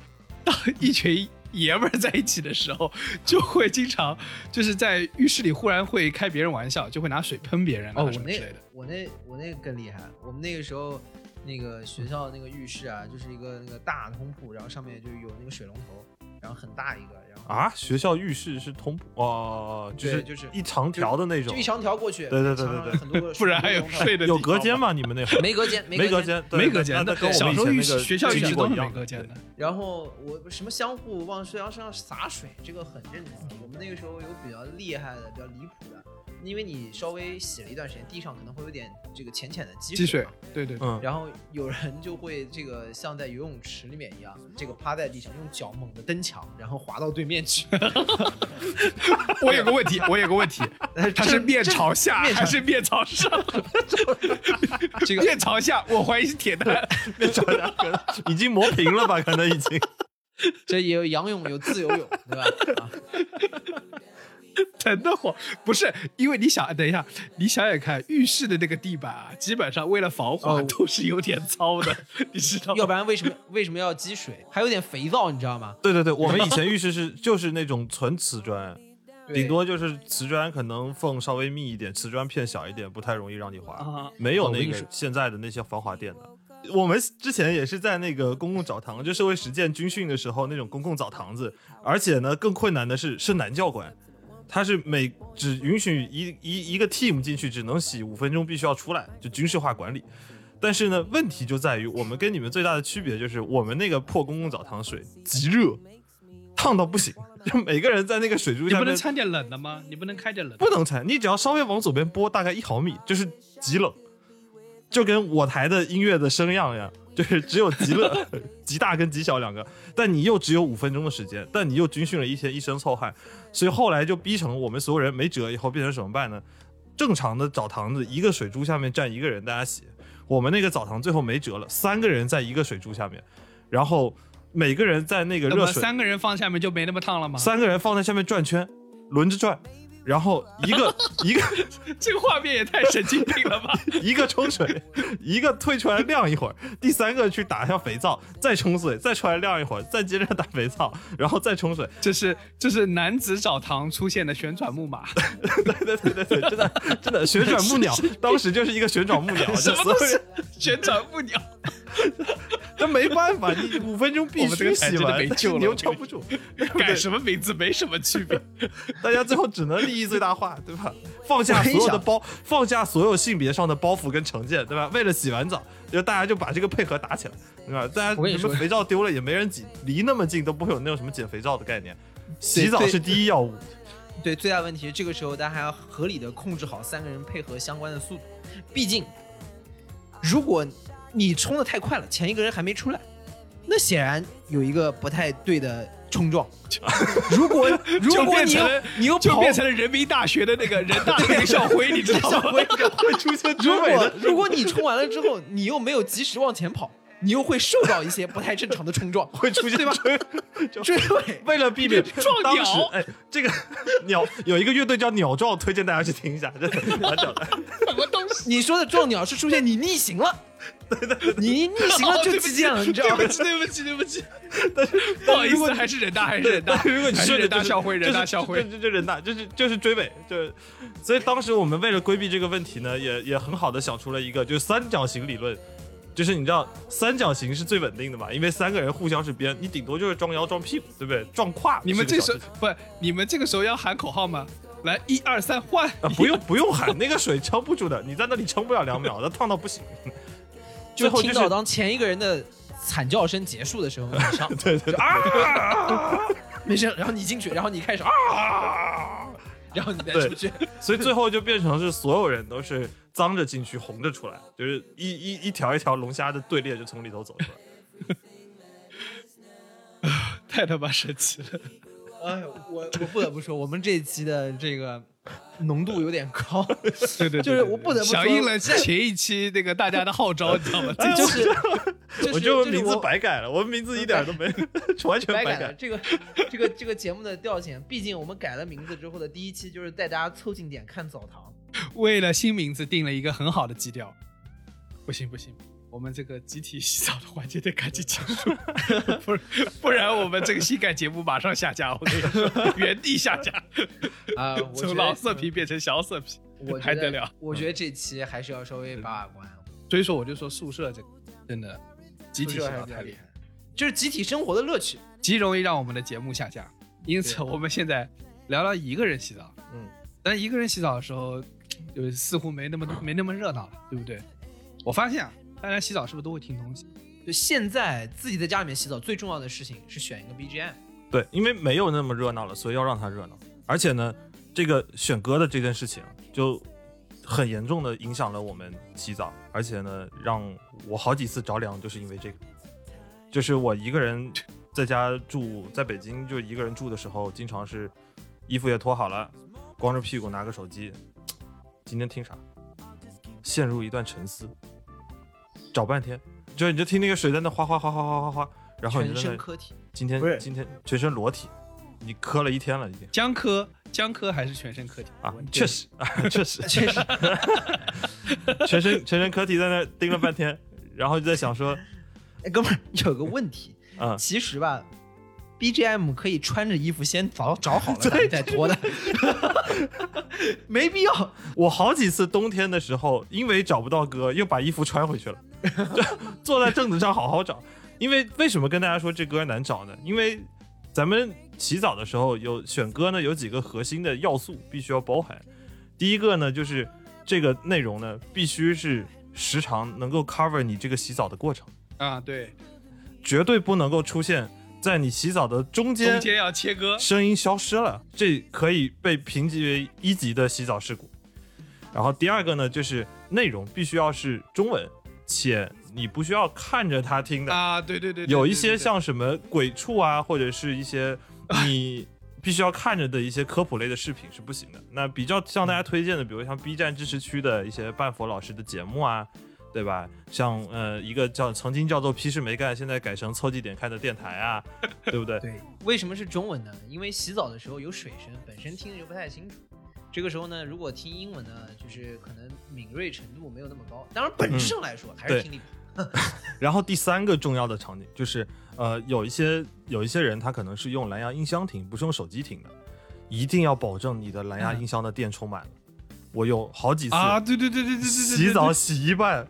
当一群爷们儿在一起的时候，就会经常就是在浴室里忽然会开别人玩笑，就会拿水喷别人啊哦，我那什么之类的。我那我那个更厉害，我们那个时候那个学校那个浴室啊，就是一个那个大通铺，然后上面就有那个水龙头，然后很大一个，啊，学校浴室是通铺哦，就是就是一长条的那种就一，长条过去，对对对对对很多个 不然还有睡的有地方吗？隔间吗？你们那会儿没隔间，没隔间。没隔间那那跟我小时候浴们以前那个室学校浴室都是没隔间的。然后我什么相互往对方身上洒水，这个很正常。我们那个时候有比较厉害的、比较离谱的，因为你稍微洗了一段时间，地上可能会有点这个浅浅的积积水嘛，对对，嗯，然后有人就会这个像在游泳池里面一样，这个趴在地上，用脚猛地蹬墙，然后滑到对面去。我有个问题，我有个问题，它是面朝下面还是面朝上？这个面朝下，我怀疑是铁蛋。面朝下可能已经磨平了吧？可能已经。这也有仰泳，有自由泳，对吧？啊，疼得慌，不是因为你想，等一下，你想想看，浴室的那个地板啊，基本上为了防滑哦都是有点糙的，你知道吗？要不然为什么为什么要积水？还有点肥皂，你知道吗？对对对，我们以前浴室是就是那种纯瓷砖，顶多就是瓷砖可能缝稍微密一点，瓷砖片小一点，不太容易让你滑，啊没有那个现在的那些防滑垫的。我们之前也是在那个公共澡堂，就社会实践军训的时候那种公共澡堂子，而且呢更困难的是是男教官，他是每只允许一一一个 team 进去，只能洗五分钟，必须要出来，就军事化管理。但是呢，问题就在于我们跟你们最大的区别就是，我们那个破公共澡堂水极热，烫到不行，就每个人在那个水柱你下面不能掺点冷的吗？你不能开点冷的？不能掺，你只要稍微往左边拨大概一毫米，就是极冷，就跟我台的音乐的声样一样，就是只有极乐、极大跟极小两个，但你又只有五分钟的时间，但你又军训了一天，一身臭汗，所以后来就逼成我们所有人没辙，以后变成什么办呢？正常的澡堂子一个水珠下面站一个人，大家洗。我们那个澡堂最后没辙了，三个人在一个水珠下面，然后每个人在那个热水三个人放下面就没那么烫了吗？三个人放在下面转圈，轮着转，然后一个 一个 这个画面也太神经病了吧！一个冲水，一个退出来晾一会儿，第三个去打一下肥皂，再冲水，再出来晾一会儿，再接着打肥皂，然后再冲水。这是这是男子澡堂出现的旋转木马，对对对对对，真的真的旋转木鸟，当时就是一个旋转木鸟，什么东西旋转木鸟。那没办法，你五分钟必须洗完，没救了你又撑不住，改什么名字没什么区别。大家最后只能利益最大化，对吧？放下所有的包，放下所有性别上的包袱跟成见，对吧？为了洗完澡，就大家就把这个配合打起来，对吧？大家什么肥皂丢了也没人挤，离那么近都不会有那种什么捡肥皂的概念。洗澡是第一要务，对，最大问题是这个时候大家还要合理的控制好三个人配合相关的速度，毕竟如果你冲的太快了，前一个人还没出来，那显然有一个不太对的冲撞。如果如果你你又就跑变成了人民大学的那个人大那个校徽，你知道吗？会出现如果如果你冲完了之后，你又没有及时往前跑，你又会受到一些不太正常的冲撞，会出现对吧？追尾。为了避免 撞鸟哎，这个鸟有一个乐队叫鸟撞，推荐大家去听一下，真的蛮屌的。什么东西？你说的撞鸟是出现你逆行了，你逆行了就击剑了，你知道吗对？不起，对不起，对不起。不好意思，还是人大，还是人大，如果你还是人大校徽，人大校徽就。就就人大，就是就是追尾，就所以当时我们为了规避这个问题呢，也也很好的想出了一个就是三角形理论，就是你知道三角形是最稳定的嘛，因为三个人互相是边，你顶多就是撞腰撞屁股，对不对？撞胯你们这时候不，你们这个时候要喊口号吗？来，一二三，换！啊不用不用喊，那个水撑不住的，你在那里撑不了两秒，那烫到不行。最就后就是听到当前一个人的惨叫声结束的时候，马上 对对对啊，没事，然后你进去，然后你开始啊，然后你再出去，所以最后就变成是所有人都是脏着进去，红着出来，就是一一一条一条龙虾的队列就从里头走出来。太他妈神奇了！哎，我我不得不说，我们这一期的这个浓度有点高，对对对，就是我不得不响应了前一期那个大家的号召，你知道吗？这就就是我觉得我名字白改了，我们名字一点都没，完全白白改了。这个这个这个节目的调性，毕竟我们改了名字之后的第一期就是带大家凑近点看澡堂。为了新名字定了一个很好的基调。不行不行，我们这个集体洗澡的环节得赶紧结束，不然不然我们这个性感节目马上下架，我跟你说，原地下架，啊，我从老色批变成小色批。我觉还得了我觉得这期还是要稍微把把关，所以说我就说宿舍这个真的集体洗澡太厉害，就是集体生活的乐趣。极容易让我们的节目下架。因此我们现在聊聊一个人洗澡。嗯，但一个人洗澡的时候，就似乎没那么没那么热闹了，对不对？我发现啊，大家洗澡是不是都会听东西？就现在自己在家里面洗澡，最重要的事情是选一个 BGM。对，因为没有那么热闹了，所以要让它热闹。而且呢，这个选歌的这件事情就很严重的影响了我们洗澡，而且呢，让我好几次着凉，就是因为这个。就是我一个人在家住，在北京就一个人住的时候，经常是衣服也脱好了，光着屁股拿个手机，今天听啥？陷入一段沉思，找半天，就你就听那个水在那哗哗哗哗哗哗哗，然后你在那体，今天今天全身裸体，你磕了一天了已经。江科江科还是全身磕体？啊，确实啊，确实。确实，全身全身磕体在那盯了半天，然后就在想说，哎，哥们儿有个问题，嗯，其实吧，BGM 可以穿着衣服先找找好了 再脱的，没必要。我好几次冬天的时候，因为找不到歌，又把衣服穿回去了，就 坐在凳子上好好找。因为为什么跟大家说这歌难找呢？因为咱们洗澡的时候有选歌呢，有几个核心的要素必须要包含。第一个呢，就是这个内容呢，必须是时长能够 cover 你这个洗澡的过程，啊，对，绝对不能够出现在你洗澡的中间中间要切割，声音消失了，这可以被评级为一级的洗澡事故。然后第二个呢，就是内容必须要是中文，且你不需要看着他听的。啊，对对对，对有一些像什么鬼畜啊，或者是一些 你必须要看着的一些科普类的视频是不行的。那比较向大家推荐的，比如像 B 站支持区的一些半佛老师的节目啊，对吧？像呃一个叫曾经叫做屁事没干，现在改成凑近点看的电台啊，对不对？对，为什么是中文呢？因为洗澡的时候有水声，本身听着就不太清楚。这个时候呢，如果听英文呢，就是可能敏锐程度没有那么高。当然，本质上来说、还是听力 然后第三个重要的场景就是，呃，有一些有一些人他可能是用蓝牙音箱听，不是用手机听的，一定要保证你的蓝牙音箱的电充满了。我有好几次啊，对对对对对洗澡洗一半，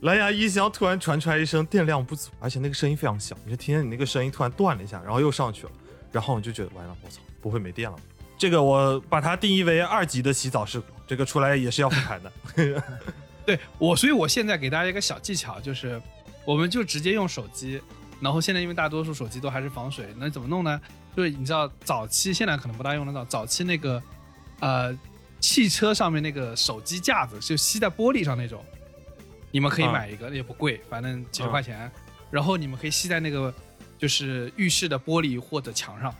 蓝牙音箱突然传出来一声电量不足，而且那个声音非常小，你就听见你那个声音突然断了一下，然后又上去了，然后我就觉得完了，我操，不会没电了吧？这个我把它定义为二级的洗澡事故，这个出来也是要复盘的。对我，所以我现在给大家一个小技巧，就是我们就直接用手机，然后现在因为大多数手机都还是防水，那怎么弄呢？就是你知道早期现在可能不大用得到，早期那个呃汽车上面那个手机架子就吸在玻璃上那种，你们可以啊。买一个，也不贵，反正几十啊块钱，然后你们可以吸在那个就是浴室的玻璃或者墙上，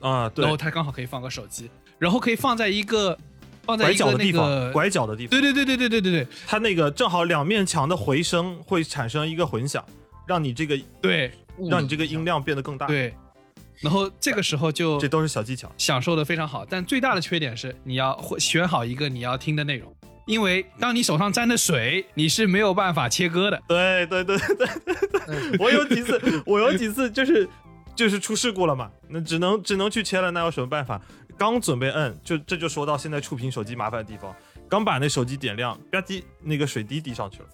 啊，对。然后，它刚好可以放个手机，然后可以放在一个放在拐一个那角的地方，个。拐角的地方，对对对对对对对对。它那个正好两面墙的回声会产生一个混响，让你这个对让你这个音量变得更大。，对，然后这个时候就这都是小技巧。享受的非常好，但最大的缺点是你要会选好一个你要听的内容，因为当你手上沾的水，你是没有办法切割的。对对对对对，我有几次，我有几次就是就是出事故了嘛，那只能只能去切了，那有什么办法？刚准备摁，就这就说到现在触屏手机麻烦的地方，刚把那手机点亮，吧唧，那个水滴滴上去了，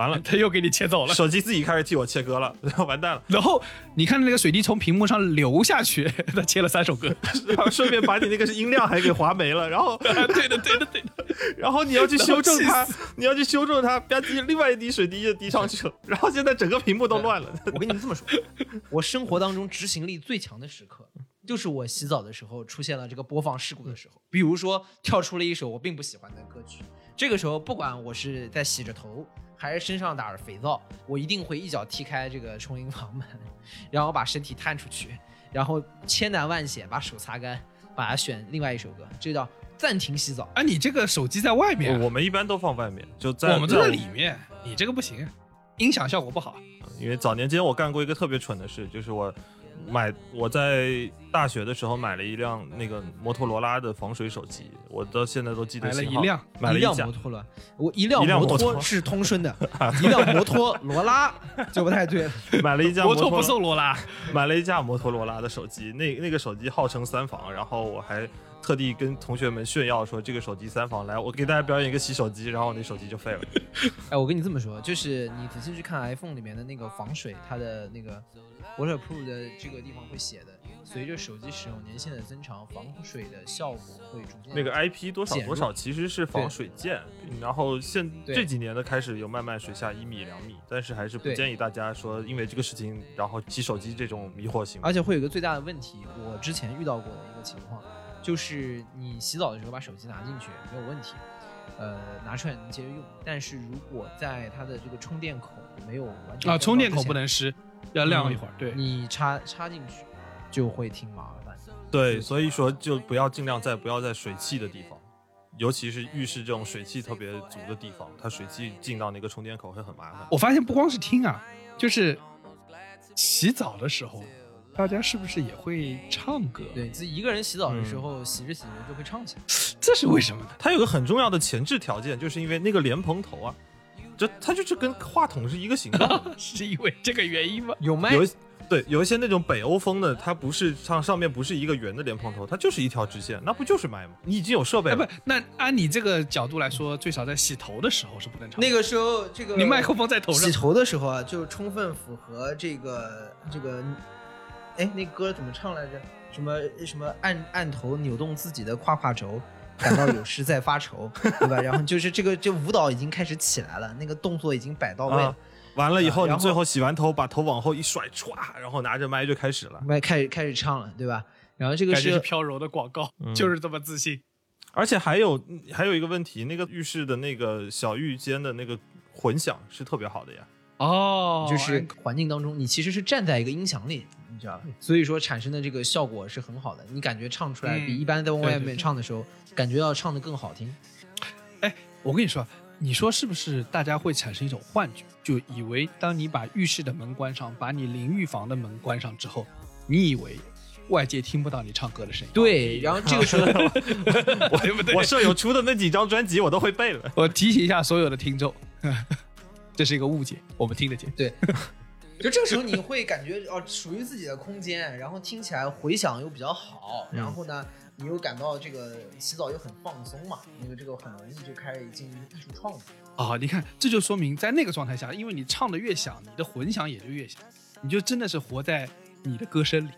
完了，他又给你切走了，手机自己开始替我切割了，然后完蛋了，然后你看那个水滴从屏幕上流下去，他切了三首歌。然后顺便把你那个音量还给划没了，然后 对的，对的，对的。然后你要去修正它你要去修正它，吧唧，另外一滴水滴就滴上去了，然后现在整个屏幕都乱了。我跟你们这么说，我生活当中执行力最强的时刻，就是我洗澡的时候出现了这个播放事故的时候。比如说跳出了一首我并不喜欢的歌曲，这个时候不管我是在洗着头，还是身上打着肥皂，我一定会一脚踢开这个冲音房门，然后把身体探出去，然后千难万险把手擦干，把它选另外一首歌，这叫暂停洗澡。啊，你这个手机在外面，我们一般都放外面，就在我们都在在里面，你这个不行，音响效果不好。因为早年间我干过一个特别蠢的事，就是我买我在大学的时候买了一辆那个摩托罗拉的防水手机，我到现在都记得买了一辆，买了一辆摩托罗，我一辆摩摩托托是通顺的，一辆摩托罗拉就不太对。买了一架 摩摩托不送罗拉，买了一架摩托罗拉的手机，那那个手机号称三防，然后我还特地跟同学们炫耀说这个手机三防，来我给大家表演一个洗手机，然后我那手机就废了。哎，我跟你这么说，就是你仔细去看 iPhone 里面的那个防水，它的那个 waterproof 的这个地方会写的，随着手机使用年限的增长，防水的效果会逐渐那个 IP 多少多少其实是防水键，然后现这几年的开始有慢慢水下一米两米，但是还是不建议大家说因为这个事情然后洗手机这种迷惑行为。而且会有一个最大的问题，我之前遇到过的一个情况，就是你洗澡的时候把手机拿进去没有问题，呃，拿出来能接着用。但是如果在它的这个充电口没有完全啊，充电口不能湿，要晾一会儿。对，你插插进去就会挺麻烦。对，所以说就不要尽量在不要在水汽的地方，尤其是浴室这种水汽特别足的地方，它水汽进到那个充电口会很麻烦。我发现不光是听啊，就是洗澡的时候，大家是不是也会唱歌？，对自己一个人洗澡的时嗯候，洗着洗着就会唱起来。这是为什么呢？它有个很重要的前置条件，就是因为那个莲蓬头啊，这它就是跟话筒是一个形状。是因为这个原因吗？有麦有一对有一些那种北欧风的，它不是上上面不是一个圆的莲蓬头，它就是一条直线，那不就是麦吗？你已经有设备哎，了，不，那按你这个角度来说，最少在洗头的时候是不能唱。那个时候，这个你麦克风在头上洗，头的时候啊，就充分符合这个这个，哎，那歌怎么唱来着？什么什么按按头扭动自己的胯胯轴，感到有事在发愁，对吧？然后就是这个这舞蹈已经开始起来了，那个动作已经摆到位了啊，完了以后，然后你最后洗完头，把头往后一甩，歘，然后拿着麦就开始了。麦开始开始唱了，对吧？然后这个是是飘柔的广告，嗯就是这么自信。而且还有还有一个问题，那个浴室的那个小浴间的那个混响是特别好的呀。哦就是环境当中，你其实是站在一个音响里，你知道吧？所以说产生的这个效果是很好的，你感觉唱出来嗯比一般在外面唱的时候，感觉要唱的更好听。哎我跟你说，你说是不是大家会产生一种幻觉，就以为当你把浴室的门关上，把你淋浴房的门关上之后，你以为外界听不到你唱歌的声音？对，然后这个时候 对不对？我舍友出的那几张专辑我都会背了。我提醒一下所有的听众，这是一个误解，我们听得见。对，就这个时候你会感觉哦，属于自己的空间，然后听起来回响又比较好，嗯然后呢，你又感到这个洗澡又很放松嘛，那个这个很容易就开始进行艺术创作。啊、你看，这就说明在那个状态下，因为你唱的越响，你的混响也就越响，你就真的是活在你的歌声里。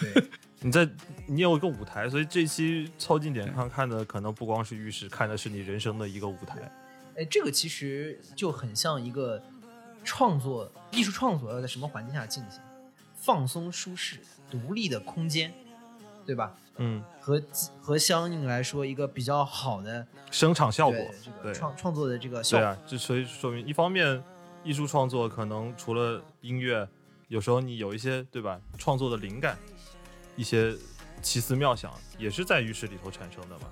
对，你在你有一个舞台，所以这期超近点上看的可能不光是浴室，看的是你人生的一个舞台。哎，这个其实就很像一个创作艺术创作要在什么环境下进行，放松、舒适、独立的空间，对吧？嗯，和和相应来说一个比较好的声场效果对这个对创创作的这个效果。对啊，这所以说明一方面，艺术创作可能除了音乐，有时候你有一些对吧创作的灵感，一些奇思妙想也是在浴室里头产生的嘛，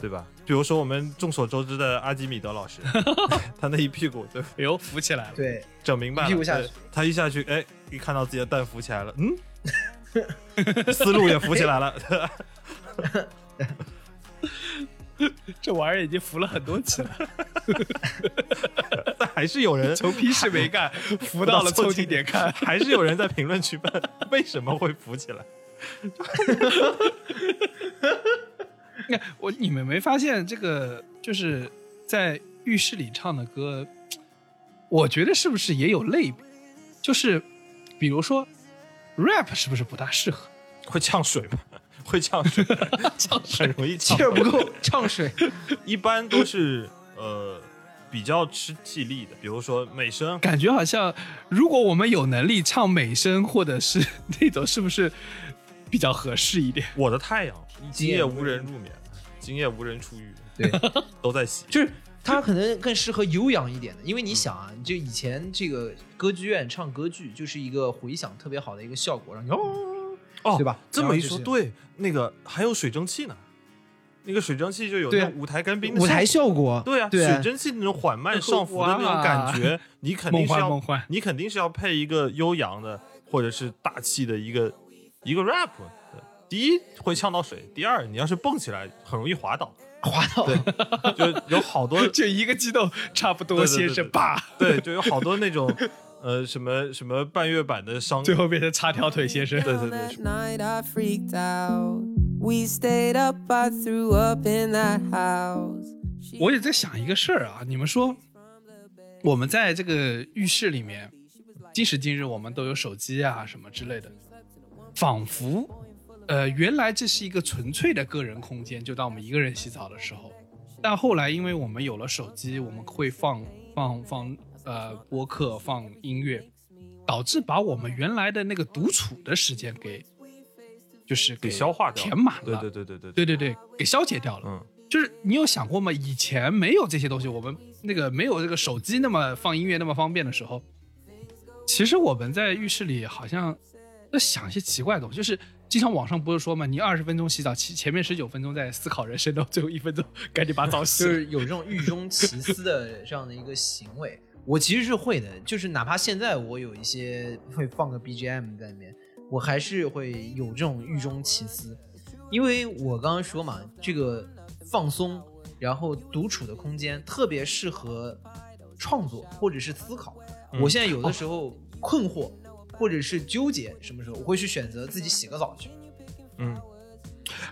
对吧？比如说我们众所周知的阿基米德老师，他那一屁股对哎呦，浮起来了。对，整明白了，一屁股下去他一下去，哎，一看到自己的蛋浮起来了，嗯，思路也浮起来了，这玩意儿已经浮了很多期了，但还是有人从屁事没干浮到了凑近点看。还是有人在评论区问为什么会浮起来。你看 我，你们没发现这个就是在浴室里唱的歌，我觉得是不是也有类比？就是比如说 rap 是不是不大适合？会呛水吗？会呛水，呛很容易呛气。儿不够，呛水。一般都是呃比较吃气力的，比如说美声，感觉好像如果我们有能力唱美声或者是那种，是不是比较合适一点？我的太阳，今夜夜无人入眠，今夜无人出浴，对，都在洗。就是他可能更适合悠扬一点的，因为你想啊，就以前这个歌剧院唱歌剧就是一个回响特别好的一个效果，让你哦，哦，对吧这么一说，对，那个还有水蒸气呢，那个水蒸气就有舞台干冰的舞台效果。对啊，对啊水蒸气那种缓慢上浮的那种感觉，你肯定是要幻梦幻，你肯定是要配一个悠扬的或者是大气的一个一个 rap。对第一会呛到水，第二你要是蹦起来很容易滑倒，滑倒对，就有好多 就一个激动，差不多先生吧，对，就有好多那种呃什么什么半月板的伤，最后变成叉条腿先生。对对对 night I freaked out. We stayed up, I threw up in that house. She 我也在想一个事儿啊，你们说，我们在这个浴室里面，今时今日我们都有手机啊什么之类的，仿佛，呃，原来这是一个纯粹的个人空间，就当我们一个人洗澡的时候。但后来，因为我们有了手机，我们会放放放呃播客、放音乐，导致把我们原来的那个独处的时间给，就是给消化掉，填满了。对对对对对对对对，给消解掉了。嗯，就是你有想过吗？以前没有这些东西，我们那个没有这个手机那么放音乐那么方便的时候，其实我们在浴室里好像在想一些奇怪的东西，就是经常网上不是说嘛，你二十分钟洗澡，前前面十九分钟在思考人生，到最后一分钟 赶紧把澡洗了。就是有这种狱中奇思的 这样的一个行为。我其实是会的，就是哪怕现在我有一些会放个 BGM 在里面，我还是会有这种狱中奇思，因为我刚刚说嘛，这个放松，然后独处的空间特别适合创作或者是思考。嗯我现在有的时候困惑或者是纠结，什么时候我会去选择自己洗个澡去。嗯，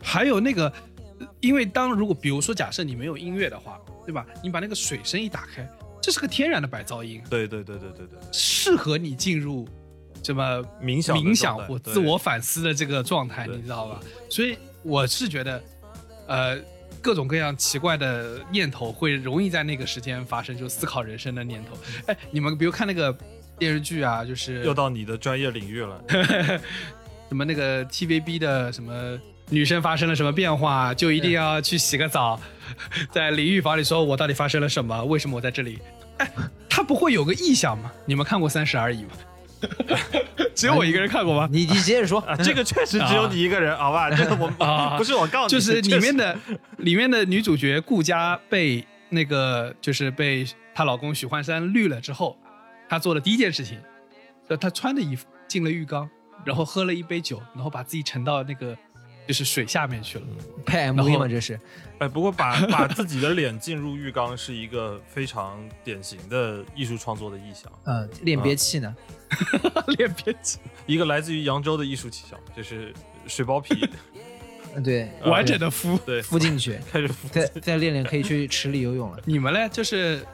还有那个，呃因为当如果比如说假设你没有音乐的话，对吧？你把那个水声一打开，这是个天然的白噪音，对对对对对对，适合你进入什么冥想冥想或自我反思的这个状态，你知道吧？所以我是觉得，呃，各种各样奇怪的念头会容易在那个时间发生，就思考人生的念头。哎，你们比如看那个电视剧啊，就是又到你的专业领域了。什么那个 TVB 的什么女生发生了什么变化，就一定要去洗个澡，在淋浴房里说我到底发生了什么，为什么我在这里？哎，他不会有个意向吗？你们看过《三十而已》吗？只有我一个人看过吗？你你接着说，啊，这个确实只有你一个人，好吧？这个我啊不是我告诉你，就是里面的里面的女主角顾佳被那个就是被她老公许幻山绿了之后，她做的第一件事情，就她穿的衣服进了浴缸，然后喝了一杯酒，然后把自己沉到那个就是水下面去了。拍 MV 后吗？这是哎，不过把 把自己的脸进入浴缸是一个非常典型的艺术创作的意象，呃练憋气呢？练憋气，一个来自于扬州的艺术气象，就是水包皮，嗯，对，呃完整的敷。对，敷进去，开始敷。再再练练可以去池里游泳了。你们呢？就是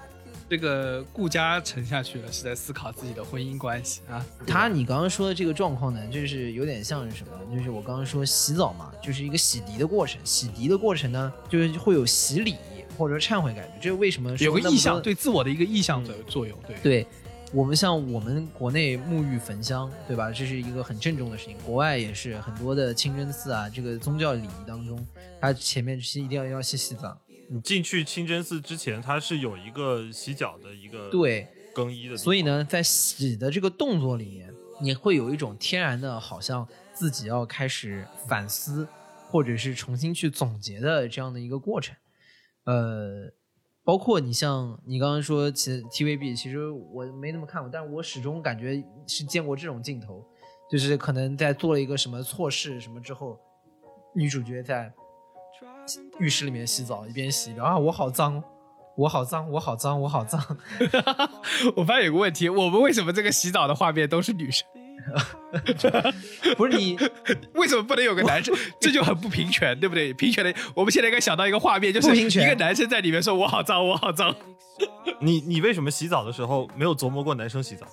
这个顾家沉下去了，是在思考自己的婚姻关系啊。他你刚刚说的这个状况呢，就是有点像是什么？就是我刚刚说洗澡嘛，就是一个洗涤的过程。洗涤的过程呢，就是会有洗礼或者说忏悔感觉。这是为什么么有个意向，对自我的一个意向的作用。对，对，我们像我们国内沐浴焚香，对吧？这是一个很郑重的事情。国外也是很多的清真寺啊，这个宗教礼仪当中，它前面是一定要要先洗澡。你进去清真寺之前，它是有一个洗脚的一个对，更衣的，所以呢，在洗的这个动作里面，你会有一种天然的，好像自己要开始反思，或者是重新去总结的这样的一个过程。呃，包括你像你刚刚说，其实 TVB，其实我没那么看过，但是我始终感觉是见过这种镜头，就是可能在做了一个什么错事什么之后，女主角在浴室里面洗澡，一边洗一边啊，我好脏哦，我好脏，我好脏，我好脏。我发现有个问题，我们为什么这个洗澡的画面都是女生？不是你，为什么不能有个男生？这就很不平权，对不对？平权的，我们现在应该想到一个画面，就是一个男生在里面说“我好脏，我好脏你你为什么洗澡的时候没有琢磨过男生洗澡？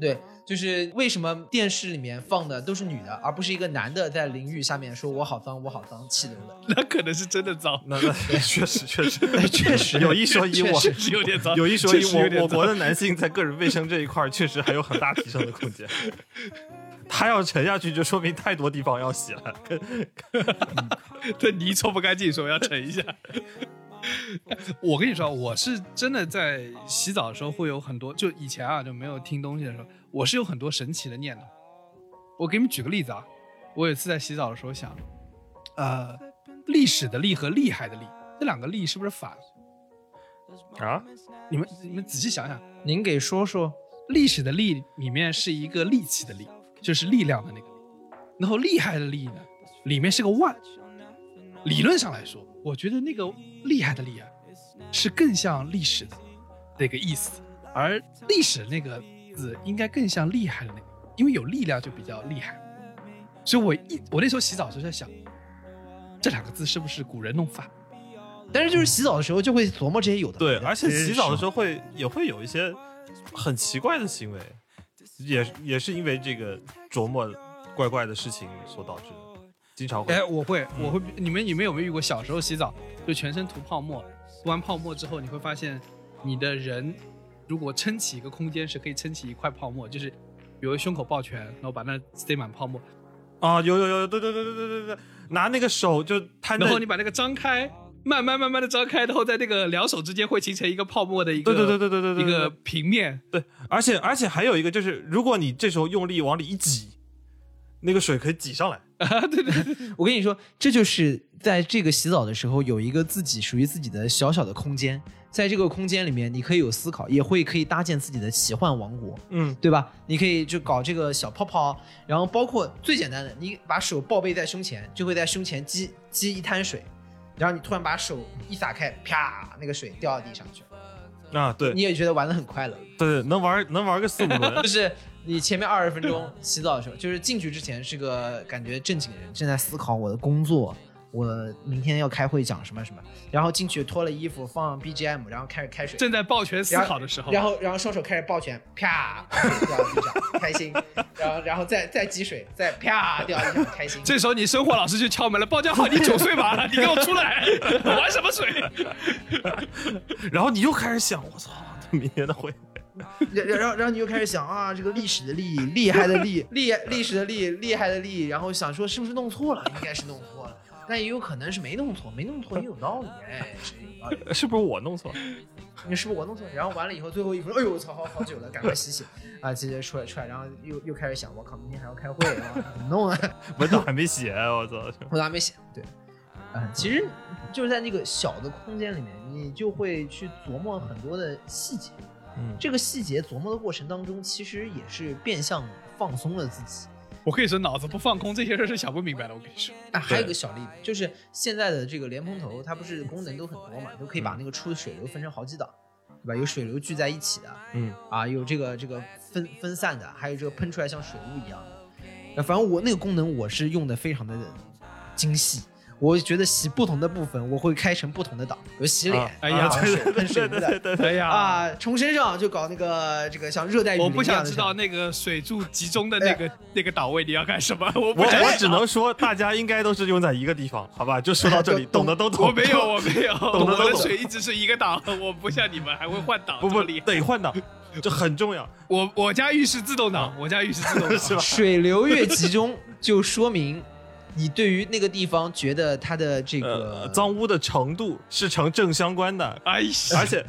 对，就是为什么电视里面放的都是女的，而不是一个男的在淋浴下面说我好脏，我好脏，气流的。”，那可能是真的脏，那那确实确实 确实有一说一，我确实有点脏，有一说一，我我国的男性在个人卫生这一块儿确实还有很大提升的空间。他要沉下去，就说明太多地方要洗了。这泥搓不干净，所以要沉一下。我跟你说，我是真的在洗澡的时候会有很多，就以前啊就没有听东西的时候，我是有很多神奇的念头。我给你们举个例子啊，我有一次在洗澡的时候想，呃，历史的历和厉害的厉，这两个厉是不是反？啊，你们你们仔细想想，您给说说，历史的历里面是一个力气的力，就是力量的那个力，然后厉害的厉呢，里面是个万。理论上来说，我觉得那个厉害的厉啊，是更像历史的那个意思，而历史那个字应该更像厉害的那个，因为有力量就比较厉害。所以我一我那时候洗澡的时候在想，这两个字是不是古人弄法？但是就是洗澡的时候就会琢磨这些有的对，而且洗澡的时候会也会有一些很奇怪的行为，也也是因为这个琢磨怪怪的事情所导致的，经常会。哎，我会，我会，你们你们有没有遇过小时候洗澡就全身涂泡沫，涂完泡沫之后，你会发现你的人如果撑起一个空间是可以撑起一块泡沫，就是比如胸口抱拳，然后把那塞满泡沫，啊，有有有，对对对对对对对，拿那个手就摊，然后你把那个张开，慢慢慢慢的张开，然后在那个两手之间会形成一个泡沫的一个，对对对对对对对，一个平面。对，而且而且还有一个就是，如果你这时候用力往里一挤，那个水可以挤上来。啊，对对对，我跟你说，这就是在这个洗澡的时候有一个自己属于自己的小小的空间，在这个空间里面，你可以有思考，也会可以搭建自己的奇幻王国，嗯，对吧？你可以就搞这个小泡泡，然后包括最简单的，你把手抱背在胸前，就会在胸前积积一滩水，然后你突然把手一撒开，啪，那个水掉到地上去了，啊，对你也觉得玩的很快乐。对，能玩能玩个四五轮 就。是你前面二十分钟 洗澡的时候，就是进去之前是个感觉正经人，正在思考我的工作，我明天要开会讲什么什么，然后进去脱了衣服放 BGM，然后开始开水，正在抱拳思考的时候，然后然后双手开始抱拳，啪掉到地上，开心，然后然后再再积水，再啪掉到地上，开心。这时候你生活老师就敲门了，包家好，你九岁吧？你给我出来，玩什么水？然后你又开始想，我操，明天的会。然然后然后你又开始想啊，这个历史的历，厉害的厉，厉历史的历，厉害的厉，然后想说是不是弄错了？应该是弄错了，但也有可能是没弄错，没弄错也有道理，哎，是有道理。是不是我弄错了？你是不是我弄错了？然后完了以后，最后一分钟，哎呦我操，好好久了，赶快洗洗啊，直接出来出来，然后又又开始想，我靠，明天还要开会啊，怎么弄啊？文档还没写，我操！文档还没写，对，啊、其实就是在那个小的空间里面，你就会去琢磨很多的细节。嗯，这个细节琢磨的过程当中，其实也是变相放松了自己。我可以说，脑子不放空，这些事是想不明白的。我跟你说，啊，还有一个小例子，就是现在的这个莲蓬头，它不是功能都很多嘛，都可以把那个出的水流分成好几档，对吧？有水流聚在一起的，嗯，啊，有这个这个分分散的，还有这个喷出来像水雾一样的。呃反正我那个功能我是用的非常的精细。我觉得洗不同的部分，我会开成不同的档，比如洗脸，啊哎呀喷水雾的，对？对哎呀，啊，冲身上就搞那个这个像热带雨林我不想知道那个水柱集中的那个那个档位你要干什么，我我我只能说，大家应该都是用在一个地方，好吧？就说到这里，懂懂的都懂。我没有，我没有，懂得都懂。我的水一直是一个档，我不像你们还会换档，不不这么厉害。得换档，这很重要。我我家浴室自动挡，我家浴室自动挡。是吧？水流越集中，就说明你对于那个地方觉得它的这个、呃，脏污的程度是成正相关的，哎呀，而且。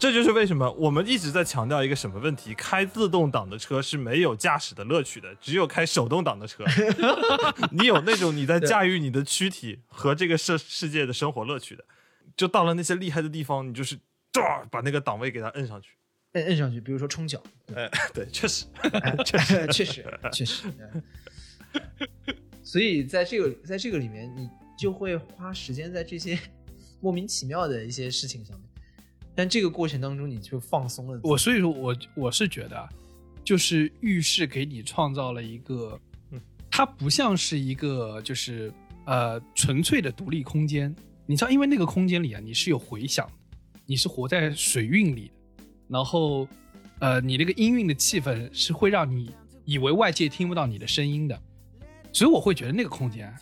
这就是为什么我们一直在强调一个什么问题：开自动挡的车是没有驾驶的乐趣的，只有开手动挡的车，你有那种你在驾驭你的躯体和这个世世界的生活乐趣的。就到了那些厉害的地方，你就是这儿把那个档位给它摁上去。摁摁上去，比如说冲脚，哎，对，确实，确实确实确实。嗯所以在这个在这个里面，你就会花时间在这些 莫名其妙的一些事情上面，但这个过程当中，你就放松了。我所以说我我是觉得啊，就是浴室给你创造了一个，嗯它不像是一个就是呃纯粹的独立空间。你知道，因为那个空间里啊，你是有回响的，你是活在水韵里的，然后呃，你那个音韵的气氛是会让你以为外界听不到你的声音的，所以我会觉得那个空间啊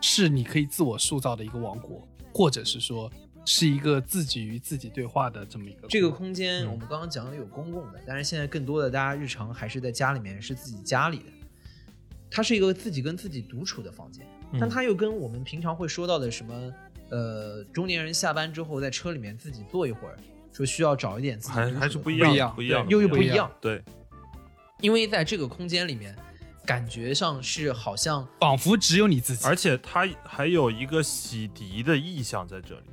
是你可以自我塑造的一个王国，或者是说是一个自己与自己对话的这么一个这个空空间，嗯我们刚刚讲的有公共的，但是现在更多的大家日常还是在家里面，是自己家里的。它是一个自己跟自己独处的房间，但它又跟我们平常会说到的什么，呃，中年人下班之后在车里面自己坐一会儿，说需要找一点自己还是不一样，不一样不一样，又又不一样，对，因为在这个空间里面，感觉上是好像仿佛只有你自己。而且它还有一个洗涤的意向在这里，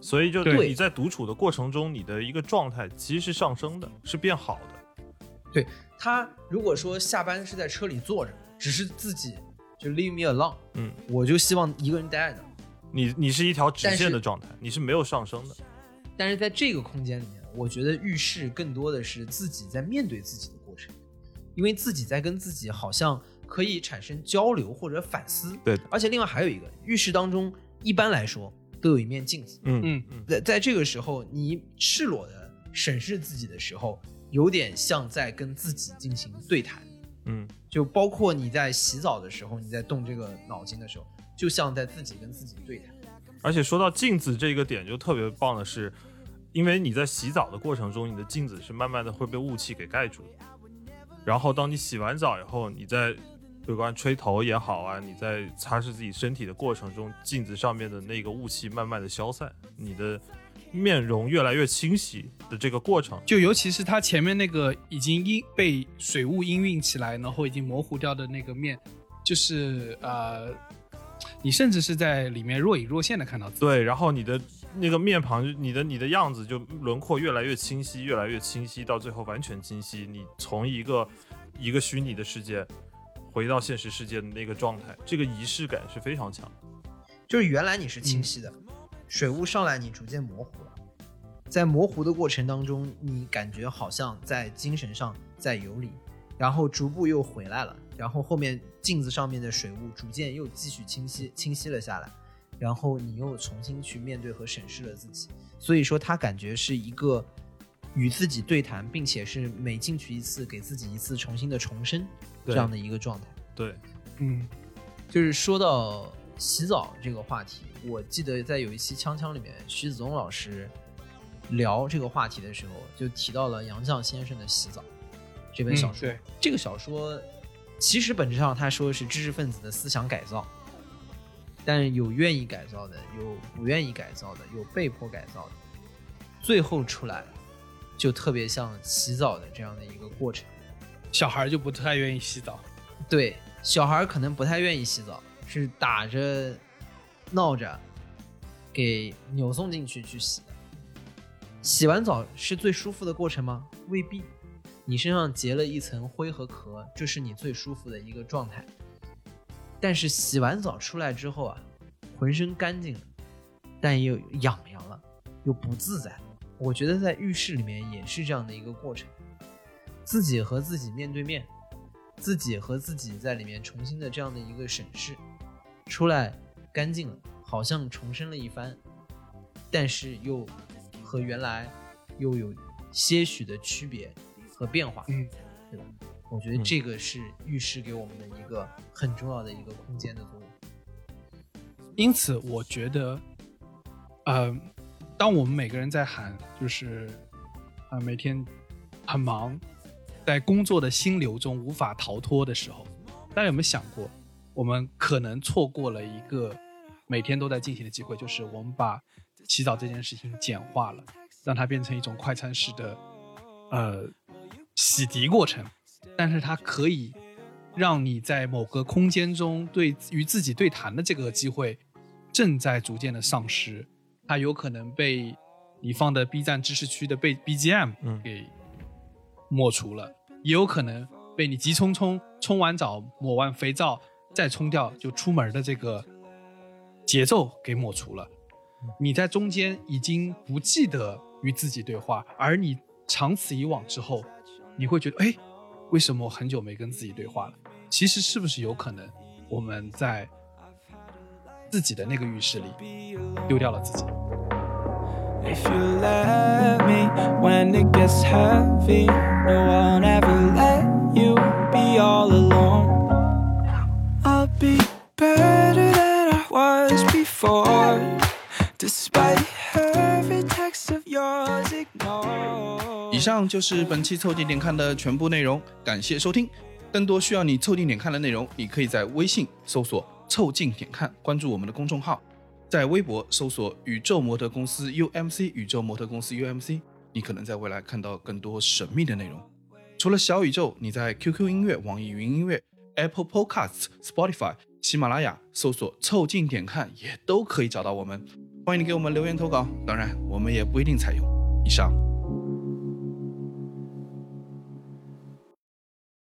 所以就对你在独处的过程中，你的一个状态其实是上升的，是变好的。对他如果说下班是在车里坐着，只是自己就 leave me alone，嗯，我就希望一个人待着。你你是一条直线的状态，你是没有上升的。但是在这个空间里面，我觉得浴室更多的是自己在面对自己因为自己在跟自己好像可以产生交流或者反思。对而且另外还有一个，浴室当中一般来说都有一面镜子，嗯嗯嗯，在在这个时候，你赤裸的审视自己的时候，有点像在跟自己进行对谈。嗯，就包括你在洗澡的时候，你在动这个脑筋的时候，就像在自己跟自己对谈。而且说到镜子这个点，就特别棒的是，因为你在洗澡的过程中，你的镜子是慢慢的会被雾气给盖住的。然后当你洗完澡以后，你在不管吹头也好啊，你在擦拭自己身体的过程中，镜子上面的那个雾气慢慢的消散，你的面容越来越清晰的这个过程，就尤其是它前面那个已经阴被水雾氤氲起来，然后已经模糊掉的那个面，就是呃，你甚至是在里面若隐若现的看到自己。对，然后你的那个面庞，你的你的样子就轮廓越来越清晰，越来越清晰，到最后完全清晰。你从一个一个虚拟的世界回到现实世界的那个状态，这个仪式感是非常强。就是原来你是清晰的，水雾上来你逐渐模糊了，在模糊的过程当中，你感觉好像在精神上在游离，然后逐步又回来了，然后后面镜子上面的水雾逐渐又继续清晰清晰了下来，然后你又重新去面对和审视了自己，所以说他感觉是一个与自己对谈，并且是每进去一次给自己一次重新的重生这样的一个状态。对，嗯，就是说到洗澡这个话题，我记得在有一期《锵锵》里面，徐子东老师聊这个话题的时候，就提到了杨绛先生的《洗澡》这本小说。嗯对这个小说其实本质上他说是知识分子的思想改造，但是有愿意改造的，有不愿意改造的，有被迫改造的，最后出来就特别像洗澡的这样的一个过程。小孩就不太愿意洗澡。对，小孩儿可能不太愿意洗澡，是打着、闹着给扭送进去去洗的。洗完澡是最舒服的过程吗？未必。你身上结了一层灰和壳，这是你最舒服的一个状态。但是洗完澡出来之后啊，浑身干净了，但又痒痒了，又不自在了。我觉得在浴室里面也是这样的一个过程，自己和自己面对面，自己和自己在里面重新的这样的一个审视，出来干净了，好像重生了一番，但是又和原来又有些许的区别和变化，嗯，对吧？我觉得这个是浴室给我们的一个很重要的一个空间的作用。因此，我觉得，呃，当我们每个人在喊，就是啊、呃每天很忙，在工作的心流中无法逃脱的时候，大家有没有想过，我们可能错过了一个每天都在进行的机会，就是我们把洗澡这件事情简化了，让它变成一种快餐式的呃洗涤过程，但是它可以让你在某个空间中对与自己对谈的这个机会正在逐渐的丧失，它有可能被你放的 B 站知识区的被 BGM 嗯给抹除了，也有可能被你急匆匆冲完澡抹完肥皂再冲掉就出门的这个节奏给抹除了。你在中间已经不记得与自己对话，而你长此以往之后，你会觉得，哎，为什么我很久没跟自己对话了？其实是不是有可能我们在自己的那个浴室里丢掉了自己？If you let me when it gets heavy, no one ever let you be all alone. I'll be better than I was before, despite 以上就是本期凑近点看的全部内容，感谢收听。更多需要你凑近点看的内容，你可以在微信搜索“凑近点看”，关注我们的公众号；在微博搜索“宇宙模特公司 UMC”，宇宙模特公司 UMC，你可能在未来看到更多神秘的内容。除了小宇宙，你在 QQ 音乐、网易云音乐、Apple Podcasts、Spotify、喜马拉雅搜索“凑近点看”也都可以找到我们。欢迎你给我们留言投稿，当然我们也不一定采用。以上。